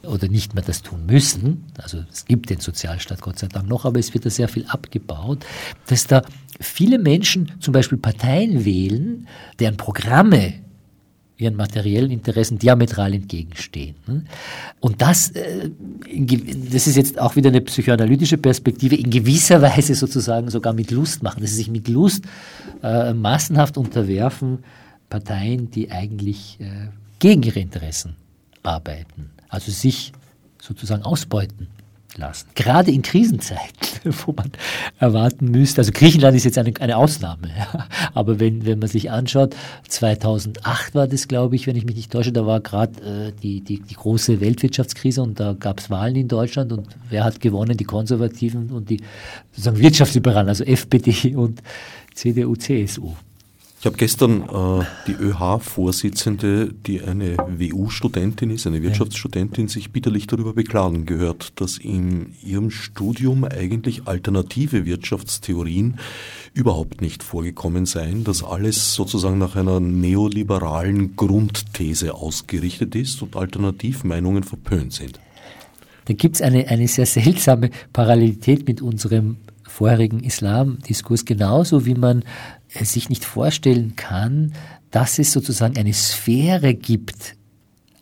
oder nicht mehr das tun müssen. Also es gibt den Sozialstaat Gott sei Dank noch, aber es wird da sehr viel abgebaut, dass da viele Menschen zum Beispiel Parteien wählen, deren Programme ihren materiellen Interessen diametral entgegenstehen. Ne? Und das, äh, das ist jetzt auch wieder eine psychoanalytische Perspektive, in gewisser Weise sozusagen sogar mit Lust machen, dass sie sich mit Lust äh, massenhaft unterwerfen, Parteien, die eigentlich äh, gegen ihre Interessen arbeiten, also sich sozusagen ausbeuten lassen. Gerade in Krisenzeiten, wo man erwarten müsste, also Griechenland ist jetzt eine, eine Ausnahme, ja. aber wenn, wenn man sich anschaut, 2008 war das, glaube ich, wenn ich mich nicht täusche, da war gerade äh, die, die, die große Weltwirtschaftskrise und da gab es Wahlen in Deutschland und wer hat gewonnen? Die Konservativen und die sozusagen Wirtschaftsliberalen, also FPD und CDU, CSU. Ich habe gestern äh, die ÖH-Vorsitzende, die eine WU-Studentin ist, eine Wirtschaftsstudentin, sich bitterlich darüber beklagen gehört, dass in ihrem Studium eigentlich alternative Wirtschaftstheorien überhaupt nicht vorgekommen seien, dass alles sozusagen nach einer neoliberalen Grundthese ausgerichtet ist und Alternativmeinungen verpönt sind. Da gibt es eine, eine sehr seltsame Parallelität mit unserem vorherigen Islamdiskurs, genauso wie man sich nicht vorstellen kann, dass es sozusagen eine Sphäre gibt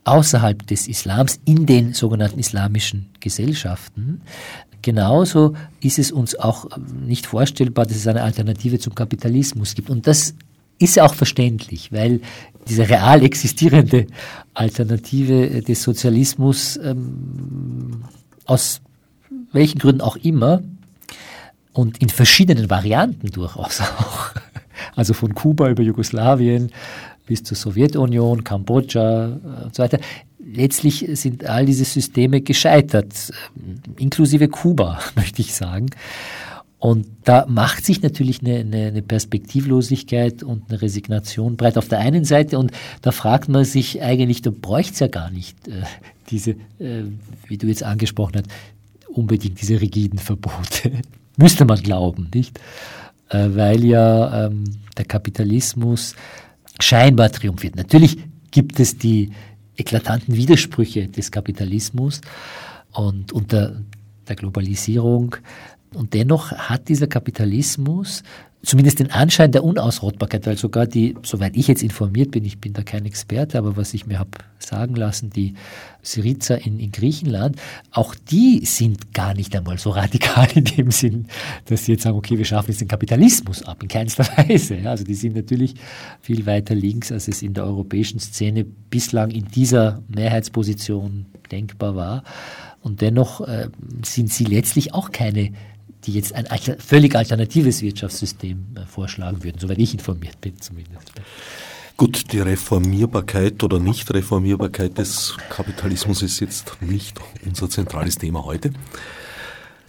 außerhalb des Islams in den sogenannten islamischen Gesellschaften. Genauso ist es uns auch nicht vorstellbar, dass es eine Alternative zum Kapitalismus gibt. Und das ist auch verständlich, weil diese real existierende Alternative des Sozialismus ähm, aus welchen Gründen auch immer und in verschiedenen Varianten durchaus auch also von Kuba über Jugoslawien bis zur Sowjetunion, Kambodscha äh, und so weiter. Letztlich sind all diese Systeme gescheitert, äh, inklusive Kuba, möchte ich sagen. Und da macht sich natürlich eine, eine, Perspektivlosigkeit und eine Resignation breit auf der einen Seite und da fragt man sich eigentlich, da bräuchte es ja gar nicht äh, diese, äh, wie du jetzt angesprochen hast, unbedingt diese rigiden Verbote. Müsste man glauben, nicht? Äh, weil ja ähm, der Kapitalismus scheinbar triumphiert. Natürlich gibt es die eklatanten Widersprüche des Kapitalismus und unter der Globalisierung. Und dennoch hat dieser Kapitalismus zumindest den Anschein der Unausrottbarkeit, weil sogar die, soweit ich jetzt informiert bin, ich bin da kein Experte, aber was ich mir habe sagen lassen, die Syriza in, in Griechenland, auch die sind gar nicht einmal so radikal in dem Sinn, dass sie jetzt sagen, okay, wir schaffen jetzt den Kapitalismus ab, in keinster Weise. Also die sind natürlich viel weiter links, als es in der europäischen Szene bislang in dieser Mehrheitsposition denkbar war. Und dennoch äh, sind sie letztlich auch keine, die jetzt ein völlig alternatives Wirtschaftssystem äh, vorschlagen würden, soweit ich informiert bin zumindest. Gut, die Reformierbarkeit oder Nicht-Reformierbarkeit des Kapitalismus ist jetzt nicht unser zentrales Thema heute.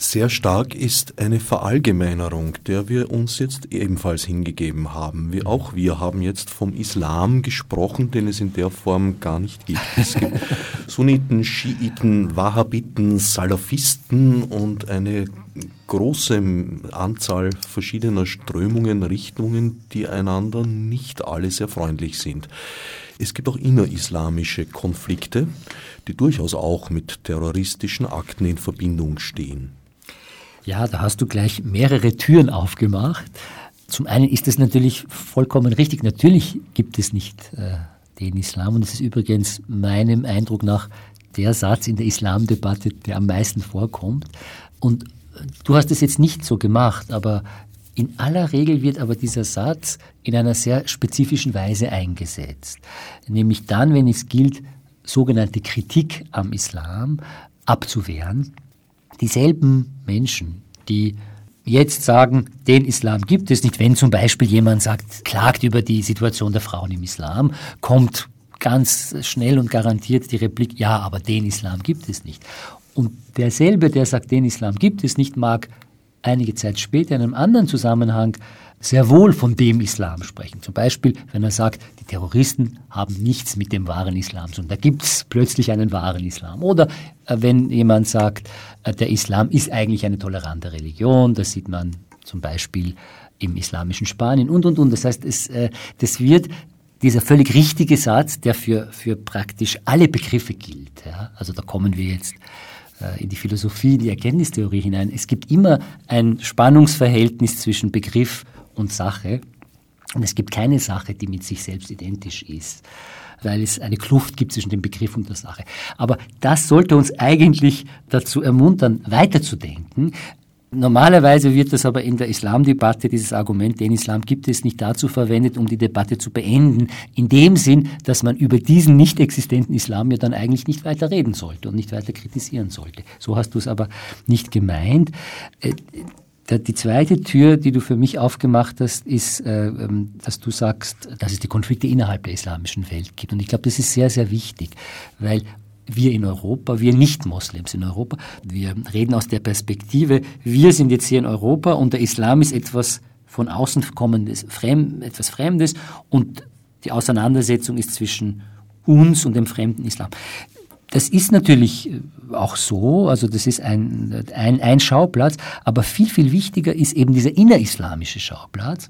Sehr stark ist eine Verallgemeinerung, der wir uns jetzt ebenfalls hingegeben haben. Wir, auch wir haben jetzt vom Islam gesprochen, den es in der Form gar nicht gibt. Es gibt Sunniten, Schiiten, Wahhabiten, Salafisten und eine große Anzahl verschiedener Strömungen, Richtungen, die einander nicht alle sehr freundlich sind. Es gibt auch innerislamische Konflikte, die durchaus auch mit terroristischen Akten in Verbindung stehen. Ja, da hast du gleich mehrere Türen aufgemacht. Zum einen ist es natürlich vollkommen richtig. Natürlich gibt es nicht äh, den Islam. Und es ist übrigens meinem Eindruck nach der Satz in der Islamdebatte, der am meisten vorkommt. Und äh, du hast es jetzt nicht so gemacht, aber in aller Regel wird aber dieser Satz in einer sehr spezifischen Weise eingesetzt. Nämlich dann, wenn es gilt, sogenannte Kritik am Islam abzuwehren dieselben Menschen, die jetzt sagen, den Islam gibt es nicht, wenn zum Beispiel jemand sagt, klagt über die Situation der Frauen im Islam, kommt ganz schnell und garantiert die Replik, ja, aber den Islam gibt es nicht. Und derselbe, der sagt, den Islam gibt es nicht, mag einige Zeit später in einem anderen Zusammenhang sehr wohl von dem Islam sprechen. Zum Beispiel, wenn er sagt, die Terroristen haben nichts mit dem wahren Islam zu tun. Da gibt es plötzlich einen wahren Islam. Oder äh, wenn jemand sagt, äh, der Islam ist eigentlich eine tolerante Religion, das sieht man zum Beispiel im islamischen Spanien und, und, und. Das heißt, es, äh, das wird dieser völlig richtige Satz, der für, für praktisch alle Begriffe gilt. Ja? Also da kommen wir jetzt in die Philosophie, die Erkenntnistheorie hinein. Es gibt immer ein Spannungsverhältnis zwischen Begriff und Sache. Und es gibt keine Sache, die mit sich selbst identisch ist, weil es eine Kluft gibt zwischen dem Begriff und der Sache. Aber das sollte uns eigentlich dazu ermuntern, weiterzudenken. Normalerweise wird das aber in der Islamdebatte, dieses Argument, den Islam gibt es, nicht dazu verwendet, um die Debatte zu beenden. In dem Sinn, dass man über diesen nicht existenten Islam ja dann eigentlich nicht weiter reden sollte und nicht weiter kritisieren sollte. So hast du es aber nicht gemeint. Äh, die zweite Tür, die du für mich aufgemacht hast, ist, äh, ähm, dass du sagst, dass es die Konflikte innerhalb der islamischen Welt gibt. Und ich glaube, das ist sehr, sehr wichtig, weil wir in Europa, wir Nicht-Moslems in Europa, wir reden aus der Perspektive, wir sind jetzt hier in Europa und der Islam ist etwas von außen kommendes, fremd, etwas Fremdes und die Auseinandersetzung ist zwischen uns und dem fremden Islam. Das ist natürlich äh, auch so, also das ist ein, ein, ein Schauplatz, aber viel, viel wichtiger ist eben dieser innerislamische Schauplatz.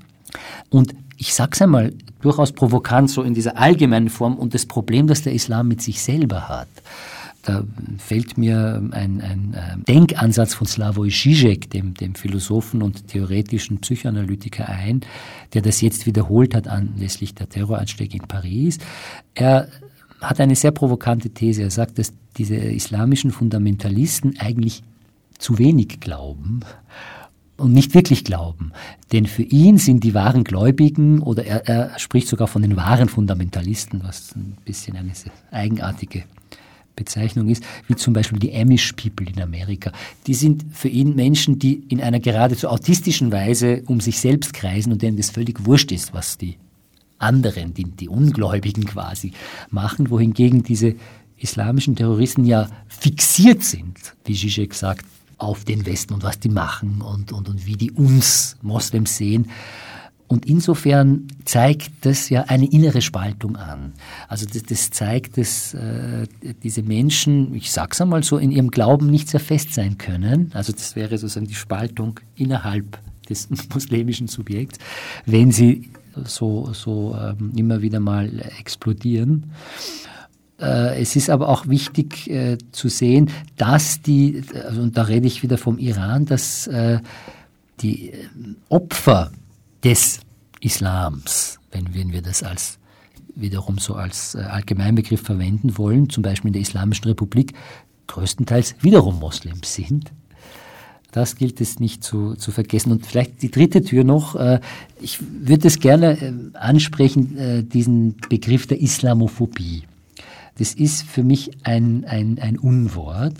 Und ich sage es einmal durchaus provokant so in dieser allgemeinen Form und das Problem, das der Islam mit sich selber hat. Da fällt mir ein, ein Denkansatz von Slavoj Žižek, dem, dem Philosophen und theoretischen Psychoanalytiker ein, der das jetzt wiederholt hat anlässlich der Terroranschläge in Paris. Er hat eine sehr provokante These. Er sagt, dass diese islamischen Fundamentalisten eigentlich zu wenig glauben und nicht wirklich glauben. Denn für ihn sind die wahren Gläubigen, oder er, er spricht sogar von den wahren Fundamentalisten, was ein bisschen eine eigenartige Bezeichnung ist, wie zum Beispiel die Amish People in Amerika. Die sind für ihn Menschen, die in einer geradezu autistischen Weise um sich selbst kreisen und denen das völlig wurscht ist, was die anderen, die, die Ungläubigen quasi machen, wohingegen diese islamischen Terroristen ja fixiert sind, wie Zizek sagt, auf den Westen und was die machen und, und, und wie die uns Moslems sehen. Und insofern zeigt das ja eine innere Spaltung an. Also das, das zeigt, dass äh, diese Menschen, ich sag's einmal so, in ihrem Glauben nicht sehr fest sein können. Also das wäre sozusagen die Spaltung innerhalb des muslimischen Subjekts, wenn sie so, so ähm, immer wieder mal explodieren. Äh, es ist aber auch wichtig äh, zu sehen, dass die, also, und da rede ich wieder vom Iran, dass äh, die Opfer des Islams, wenn, wir das als wiederum so als Allgemeinbegriff verwenden wollen, zum Beispiel in der Islamischen Republik, größtenteils wiederum Moslems sind. Das gilt es nicht zu, zu vergessen. Und vielleicht die dritte Tür noch. Ich würde es gerne ansprechen, diesen Begriff der Islamophobie. Das ist für mich ein, ein, ein Unwort,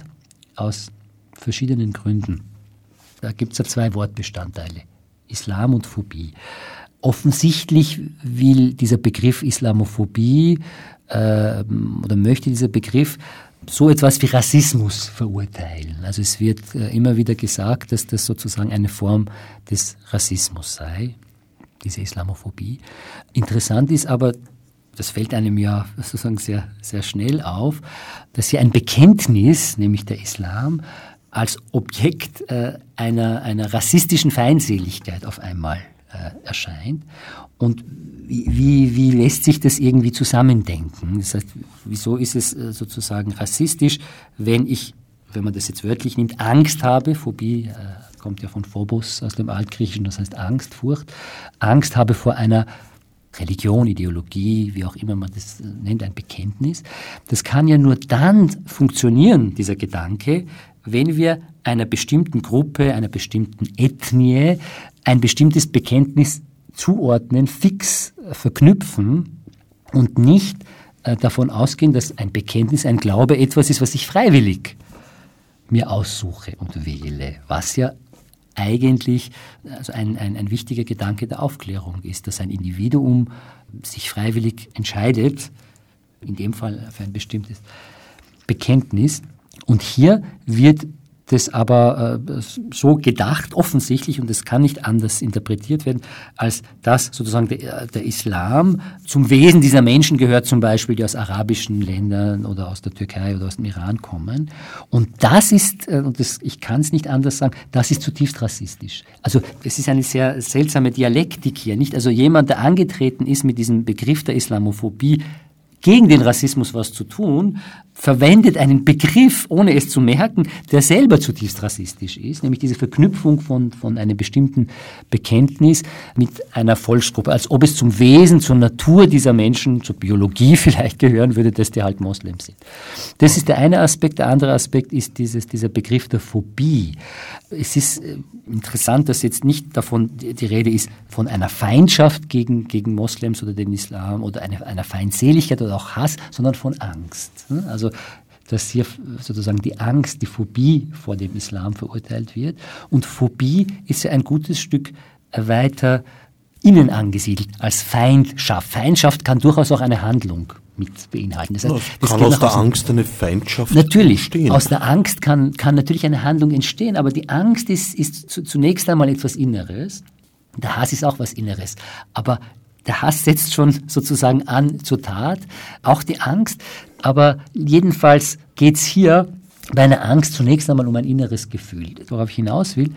aus verschiedenen Gründen. Da gibt es ja zwei Wortbestandteile, Islam und Phobie. Offensichtlich will dieser Begriff Islamophobie äh, oder möchte dieser Begriff so etwas wie Rassismus verurteilen. Also es wird äh, immer wieder gesagt, dass das sozusagen eine Form des Rassismus sei, diese Islamophobie. Interessant ist aber, das fällt einem ja sozusagen sehr, sehr schnell auf, dass hier ein Bekenntnis, nämlich der Islam, als Objekt äh, einer, einer rassistischen Feindseligkeit auf einmal äh, erscheint. Und wie, wie, lässt sich das irgendwie zusammendenken? Das heißt, wieso ist es äh, sozusagen rassistisch, wenn ich, wenn man das jetzt wörtlich nimmt, Angst habe, Phobie äh, kommt ja von Phobos aus dem Altgriechischen, das heißt Angst, Furcht, Angst habe vor einer Religion, Ideologie, wie auch immer man das äh, nennt, ein Bekenntnis. Das kann ja nur dann funktionieren, dieser Gedanke, wenn wir einer bestimmten Gruppe, einer bestimmten Ethnie ein bestimmtes Bekenntnis zuordnen, fix verknüpfen und nicht äh, davon ausgehen, dass ein Bekenntnis, ein Glaube etwas ist, was ich freiwillig mir aussuche und wähle, was ja eigentlich also ein, ein, ein wichtiger Gedanke der Aufklärung ist, dass ein Individuum sich freiwillig entscheidet, in dem Fall für ein bestimmtes Bekenntnis. Und hier wird das aber äh, so gedacht, offensichtlich, und das kann nicht anders interpretiert werden, als dass sozusagen der, Islam zum Wesen dieser Menschen gehört, zum Beispiel, die aus arabischen Ländern oder aus der Türkei oder aus dem Iran kommen. Und das ist, äh, und das, ich kann es nicht anders sagen, das ist zutiefst rassistisch. Also es ist eine sehr seltsame Dialektik hier, nicht? Also jemand, der angetreten ist mit diesem Begriff der Islamophobie, gegen den Rassismus was zu tun, verwendet einen Begriff, ohne es zu merken, der selber zutiefst rassistisch ist, nämlich diese Verknüpfung von, von einem bestimmten Bekenntnis mit einer Volksgruppe, als ob es zum Wesen, zur Natur dieser Menschen, zur Biologie vielleicht gehören würde, dass die halt Moslems sind. Das ist der eine Aspekt. Der andere Aspekt ist dieses, dieser Begriff der Phobie. Es ist äh, interessant, dass jetzt nicht davon die Rede ist, von einer Feindschaft gegen, gegen Moslems oder den Islam oder einer, einer Feindseligkeit oder auch Hass, sondern von Angst. Also dass hier sozusagen die Angst, die Phobie vor dem Islam verurteilt wird. Und Phobie ist ja ein gutes Stück weiter innen angesiedelt als Feindschaft. Feindschaft kann durchaus auch eine Handlung mit beinhalten. Das, heißt, das kann aus der Angst eine Feindschaft natürlich, entstehen. Natürlich, aus der Angst kann, kann natürlich eine Handlung entstehen, aber die Angst ist, ist zunächst einmal etwas Inneres. Der Hass ist auch was Inneres. Aber der Hass setzt schon sozusagen an zur Tat, auch die Angst. Aber jedenfalls geht es hier bei einer Angst zunächst einmal um ein inneres Gefühl. Worauf ich hinaus will,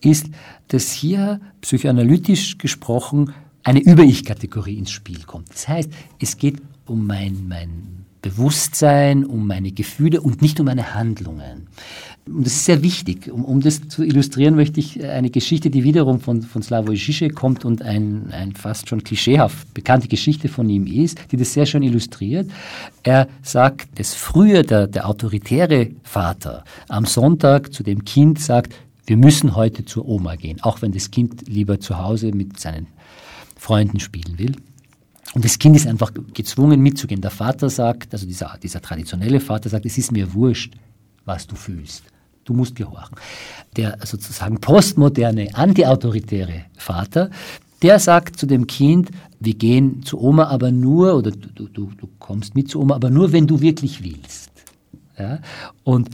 ist, dass hier psychoanalytisch gesprochen eine Über-Ich-Kategorie ins Spiel kommt. Das heißt, es geht um mein, mein Bewusstsein, um meine Gefühle und nicht um meine Handlungen. Und das ist sehr wichtig. Um, um das zu illustrieren, möchte ich eine Geschichte, die wiederum von, von Slavoj Žižek kommt und ein, ein fast schon klischeehaft bekannte Geschichte von ihm ist, die das sehr schön illustriert. Er sagt, dass früher der, der autoritäre Vater am Sonntag zu dem Kind sagt, wir müssen heute zur Oma gehen, auch wenn das Kind lieber zu Hause mit seinen Freunden spielen will. Und das Kind ist einfach gezwungen mitzugehen. Der Vater sagt, also dieser, dieser traditionelle Vater sagt, es ist mir wurscht, was du fühlst. Du musst gehorchen. Der sozusagen postmoderne, antiautoritäre Vater, der sagt zu dem Kind, wir gehen zu Oma, aber nur, oder du, du, du kommst mit zu Oma, aber nur, wenn du wirklich willst. Ja? Und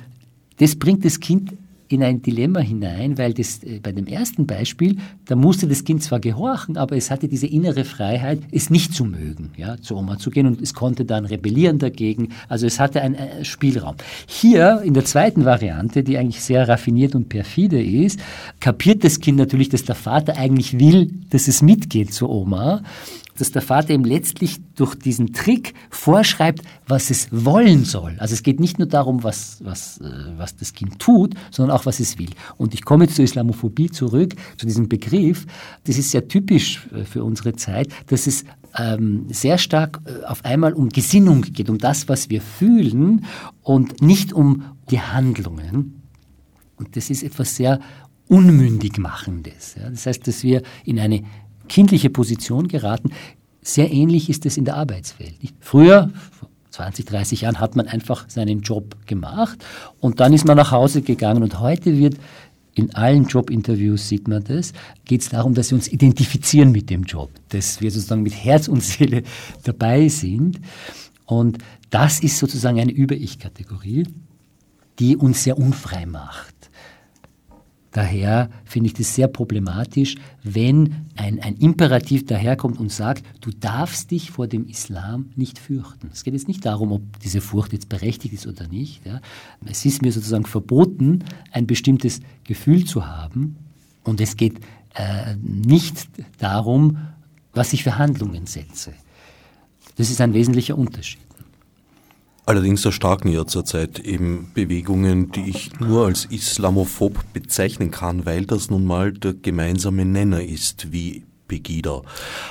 das bringt das Kind in ein Dilemma hinein, weil das äh, bei dem ersten Beispiel, da musste das Kind zwar gehorchen, aber es hatte diese innere Freiheit, es nicht zu mögen, ja, zur Oma zu gehen und es konnte dann rebellieren dagegen. Also es hatte einen äh, Spielraum. Hier in der zweiten Variante, die eigentlich sehr raffiniert und perfide ist, kapiert das Kind natürlich, dass der Vater eigentlich will, dass es mitgeht zur Oma dass der Vater ihm letztlich durch diesen Trick vorschreibt, was es wollen soll. Also es geht nicht nur darum, was, was, äh, was das Kind tut, sondern auch, was es will. Und ich komme jetzt zur Islamophobie zurück, zu diesem Begriff. Das ist sehr typisch äh, für unsere Zeit, dass es ähm, sehr stark äh, auf einmal um Gesinnung geht, um das, was wir fühlen und nicht um die Handlungen. Und das ist etwas sehr unmündig machendes. Das heißt, dass wir in eine kindliche Position geraten. Sehr ähnlich ist es in der Arbeitswelt. Früher, 20, 30 Jahren hat man einfach seinen Job gemacht und dann ist man nach Hause gegangen und heute wird in allen Jobinterviews sieht man das, geht es darum, dass wir uns identifizieren mit dem Job, dass wir sozusagen mit Herz und Seele dabei sind. Und das ist sozusagen eine Über-Ich-Kategorie, die uns sehr unfrei macht. Daher finde ich das sehr problematisch, wenn ein, ein Imperativ daherkommt und sagt, du darfst dich vor dem Islam nicht fürchten. Es geht jetzt nicht darum, ob diese Furcht jetzt berechtigt ist oder nicht. Ja. Es ist mir sozusagen verboten, ein bestimmtes Gefühl zu haben. Und es geht äh, nicht darum, was ich für Handlungen setze. Das ist ein wesentlicher Unterschied. Allerdings erstarken ja zurzeit eben Bewegungen, die ich nur als islamophob bezeichnen kann, weil das nun mal der gemeinsame Nenner ist, wie Pegida.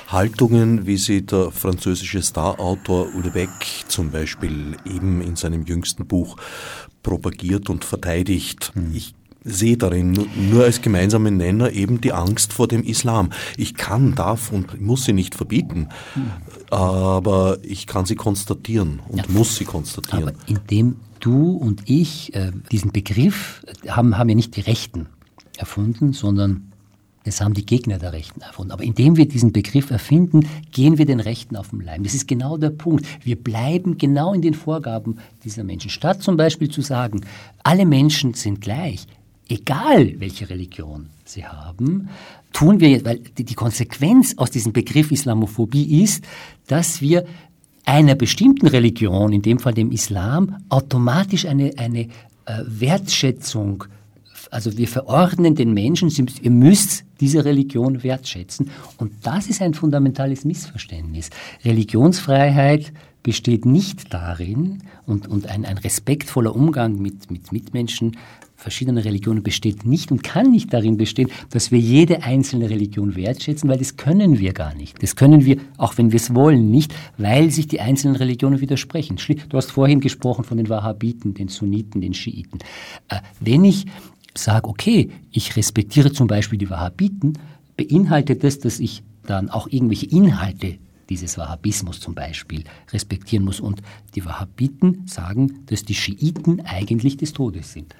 Haltungen, wie sie der französische Starautor Ulbeck zum Beispiel eben in seinem jüngsten Buch propagiert und verteidigt. Hm. Ich sehe darin nur als gemeinsamen Nenner eben die Angst vor dem Islam. Ich kann, darf und muss sie nicht verbieten, aber ich kann sie konstatieren und ja. muss sie konstatieren. Aber indem du und ich äh, diesen Begriff haben, haben ja nicht die Rechten erfunden, sondern es haben die Gegner der Rechten erfunden. Aber indem wir diesen Begriff erfinden, gehen wir den Rechten auf den Leim. Das ist genau der Punkt. Wir bleiben genau in den Vorgaben dieser Menschen. Statt zum Beispiel zu sagen, alle Menschen sind gleich, egal welche Religion sie haben, tun wir jetzt, weil die Konsequenz aus diesem Begriff Islamophobie ist, dass wir einer bestimmten Religion, in dem Fall dem Islam, automatisch eine, eine äh, Wertschätzung, also wir verordnen den Menschen, ihr müsst diese Religion wertschätzen. Und das ist ein fundamentales Missverständnis. Religionsfreiheit besteht nicht darin und, und ein, ein respektvoller Umgang mit, mit Mitmenschen verschiedener Religionen besteht nicht und kann nicht darin bestehen, dass wir jede einzelne Religion wertschätzen, weil das können wir gar nicht. Das können wir, auch wenn wir es wollen, nicht, weil sich die einzelnen Religionen widersprechen. Du hast vorhin gesprochen von den Wahhabiten, den Sunniten, den Schiiten. Äh, wenn ich sage, okay, ich respektiere zum Beispiel die Wahhabiten, beinhaltet das, dass ich dann auch irgendwelche Inhalte dieses Wahhabismus zum Beispiel respektieren muss. Und die Wahhabiten sagen, dass die Schiiten eigentlich des Todes sind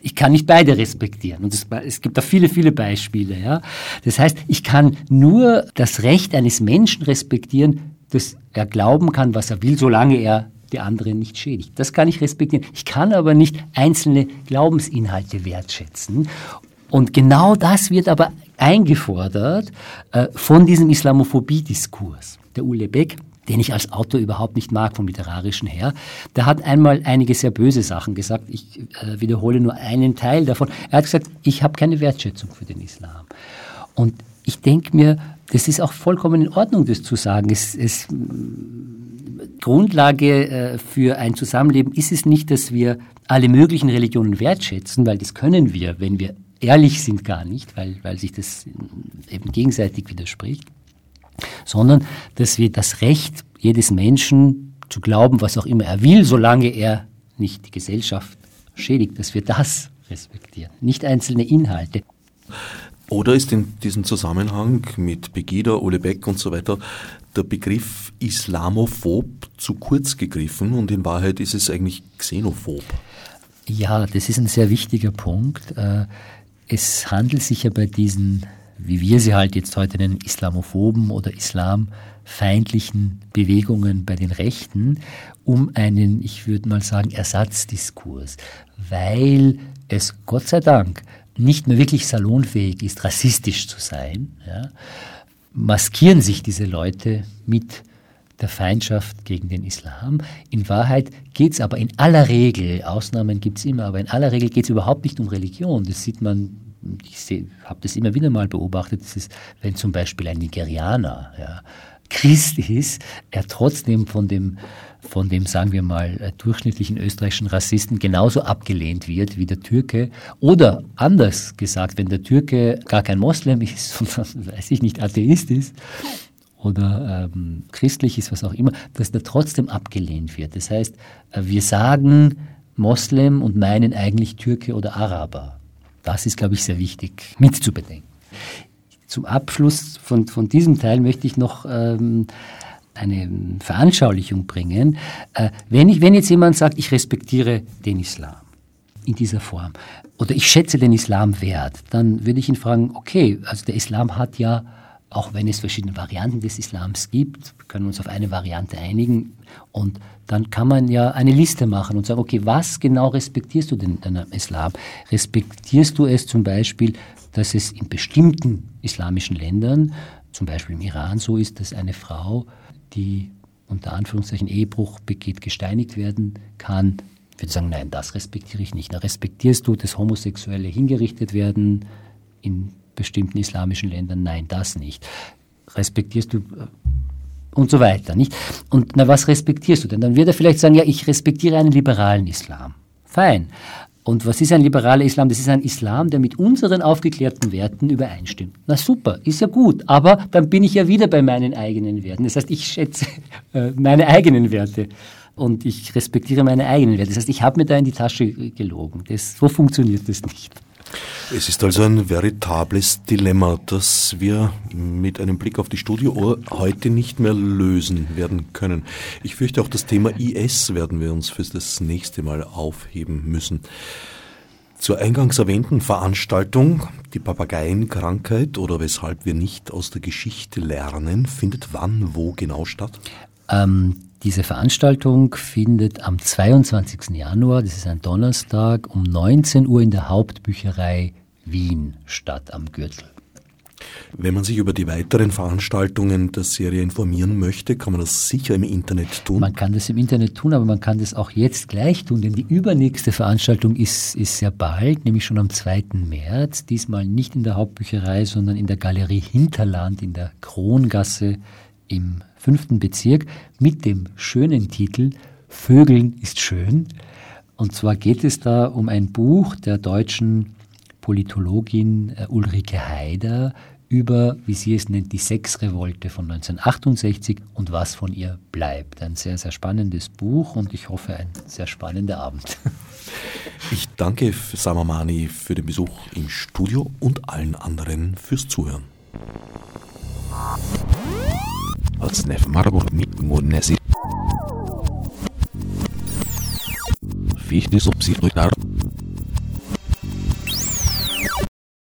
ich kann nicht beide respektieren. Und es, es, gibt da viele, viele Beispiele. Ja? Das heißt, ich kann nur das Recht eines Menschen respektieren, dass er glauben kann, was er will, solange er die anderen nicht schädigt. Das kann ich respektieren. Ich kann aber nicht einzelne Glaubensinhalte wertschätzen. Und genau das wird aber eingefordert äh, von diesem Islamophobie-Diskurs. Der Ule Beck den ich als Autor überhaupt nicht mag vom literarischen her, der hat einmal einige sehr böse Sachen gesagt. Ich äh, wiederhole nur einen Teil davon. Er hat gesagt, ich habe keine Wertschätzung für den Islam. Und ich denke mir, das ist auch vollkommen in Ordnung, das zu sagen. Es, es, Grundlage äh, für ein Zusammenleben ist es nicht, dass wir alle möglichen Religionen wertschätzen, weil das können wir, wenn wir ehrlich sind, gar nicht, weil, weil sich das eben gegenseitig widerspricht sondern dass wir das Recht jedes Menschen zu glauben, was auch immer er will, solange er nicht die Gesellschaft schädigt, dass wir das respektieren, nicht einzelne Inhalte. Oder ist in diesem Zusammenhang mit Pegida, Ole Beck und so weiter der Begriff Islamophob zu kurz gegriffen und in Wahrheit ist es eigentlich xenophob? Ja, das ist ein sehr wichtiger Punkt. Äh, es handelt sich ja bei diesen wie wir sie halt jetzt heute nennen, islamophoben oder islamfeindlichen Bewegungen bei den Rechten, um einen, ich würde mal sagen, Ersatzdiskurs, weil es Gott sei Dank nicht mehr wirklich salonfähig ist, rassistisch zu sein, ja, maskieren sich diese Leute mit der Feindschaft gegen den Islam. In Wahrheit geht es aber in aller Regel, Ausnahmen gibt es immer, aber in aller Regel geht es überhaupt nicht um Religion. Das sieht man ich habe das immer wieder mal beobachtet, das ist, wenn zum Beispiel ein Nigerianer ja, Christ ist, er trotzdem von dem, von dem, sagen wir mal, äh, durchschnittlichen österreichischen Rassisten genauso abgelehnt wird wie der Türke. Oder anders gesagt, wenn der Türke gar kein Moslem ist, sondern, weiß ich nicht, Atheist ist, oder ähm, christlich ist, was auch immer, dass der trotzdem abgelehnt wird. Das heißt, äh, wir sagen Moslem und meinen eigentlich Türke oder Araber. Das ist, glaube ich, sehr wichtig mitzubedenken. Zum Abschluss von, von diesem Teil möchte ich noch ähm, eine Veranschaulichung bringen. Äh, wenn, ich, wenn jetzt jemand sagt, ich respektiere den Islam in dieser Form oder ich schätze den Islam wert, dann würde ich ihn fragen, okay, also der Islam hat ja, auch wenn es verschiedene Varianten des Islams gibt, wir können uns auf eine Variante einigen und dann kann man ja eine Liste machen und sagen, okay, was genau respektierst du denn am Islam? Respektierst du es zum Beispiel, dass es in bestimmten islamischen Ländern, zum Beispiel im Iran, so ist, dass eine Frau, die unter Anführungszeichen Ehebruch begeht, gesteinigt werden kann? Ich würde sagen, nein, das respektiere ich nicht. Da respektierst du, dass Homosexuelle hingerichtet werden in bestimmten islamischen Ländern? Nein, das nicht. Respektierst du äh, und so weiter, nicht? Und na, was respektierst du denn? Dann wird er vielleicht sagen, ja, ich respektiere einen liberalen Islam. Fein. Und was ist ein liberaler Islam? Das ist ein Islam, der mit unseren aufgeklärten Werten übereinstimmt. Na super, ist ja gut, aber dann bin ich ja wieder bei meinen eigenen Werten. Das heißt, ich schätze äh, meine eigenen Werte und ich respektiere meine eigenen Werte. Das heißt, ich habe mir da in die Tasche gelogen. Das, so funktioniert das nicht. Es ist also ein veritables Dilemma, das wir mit einem Blick auf die Studiouhr heute nicht mehr lösen werden können. Ich fürchte auch das Thema IS werden wir uns für das nächste Mal aufheben müssen. Zur eingangs erwähnten Veranstaltung, die Papageienkrankheit oder weshalb wir nicht aus der Geschichte lernen, findet wann, wo genau statt? Ähm, diese Veranstaltung findet am 22. Januar, das ist ein Donnerstag, um 19 Uhr in der Hauptbücherei Wien statt am Gürtel. Wenn man sich über die weiteren Veranstaltungen der Serie informieren möchte, kann man das sicher im Internet tun. Man kann das im Internet tun, aber man kann das auch jetzt gleich tun, denn die übernächste Veranstaltung ist, ist sehr bald, nämlich schon am 2. März. Diesmal nicht in der Hauptbücherei, sondern in der Galerie Hinterland in der Krongasse im fünften Bezirk mit dem schönen Titel Vögeln ist schön. Und zwar geht es da um ein Buch der deutschen Politologin äh, Ulrike Haider über, wie sie es nennt, die Sexrevolte von 1968 und was von ihr bleibt. Ein sehr, sehr spannendes Buch und ich hoffe, ein sehr spannender Abend. Ich danke Samamani für den Besuch im Studio und allen anderen fürs Zuhören. Alține margur mic munezit. Fichte subsidioidar.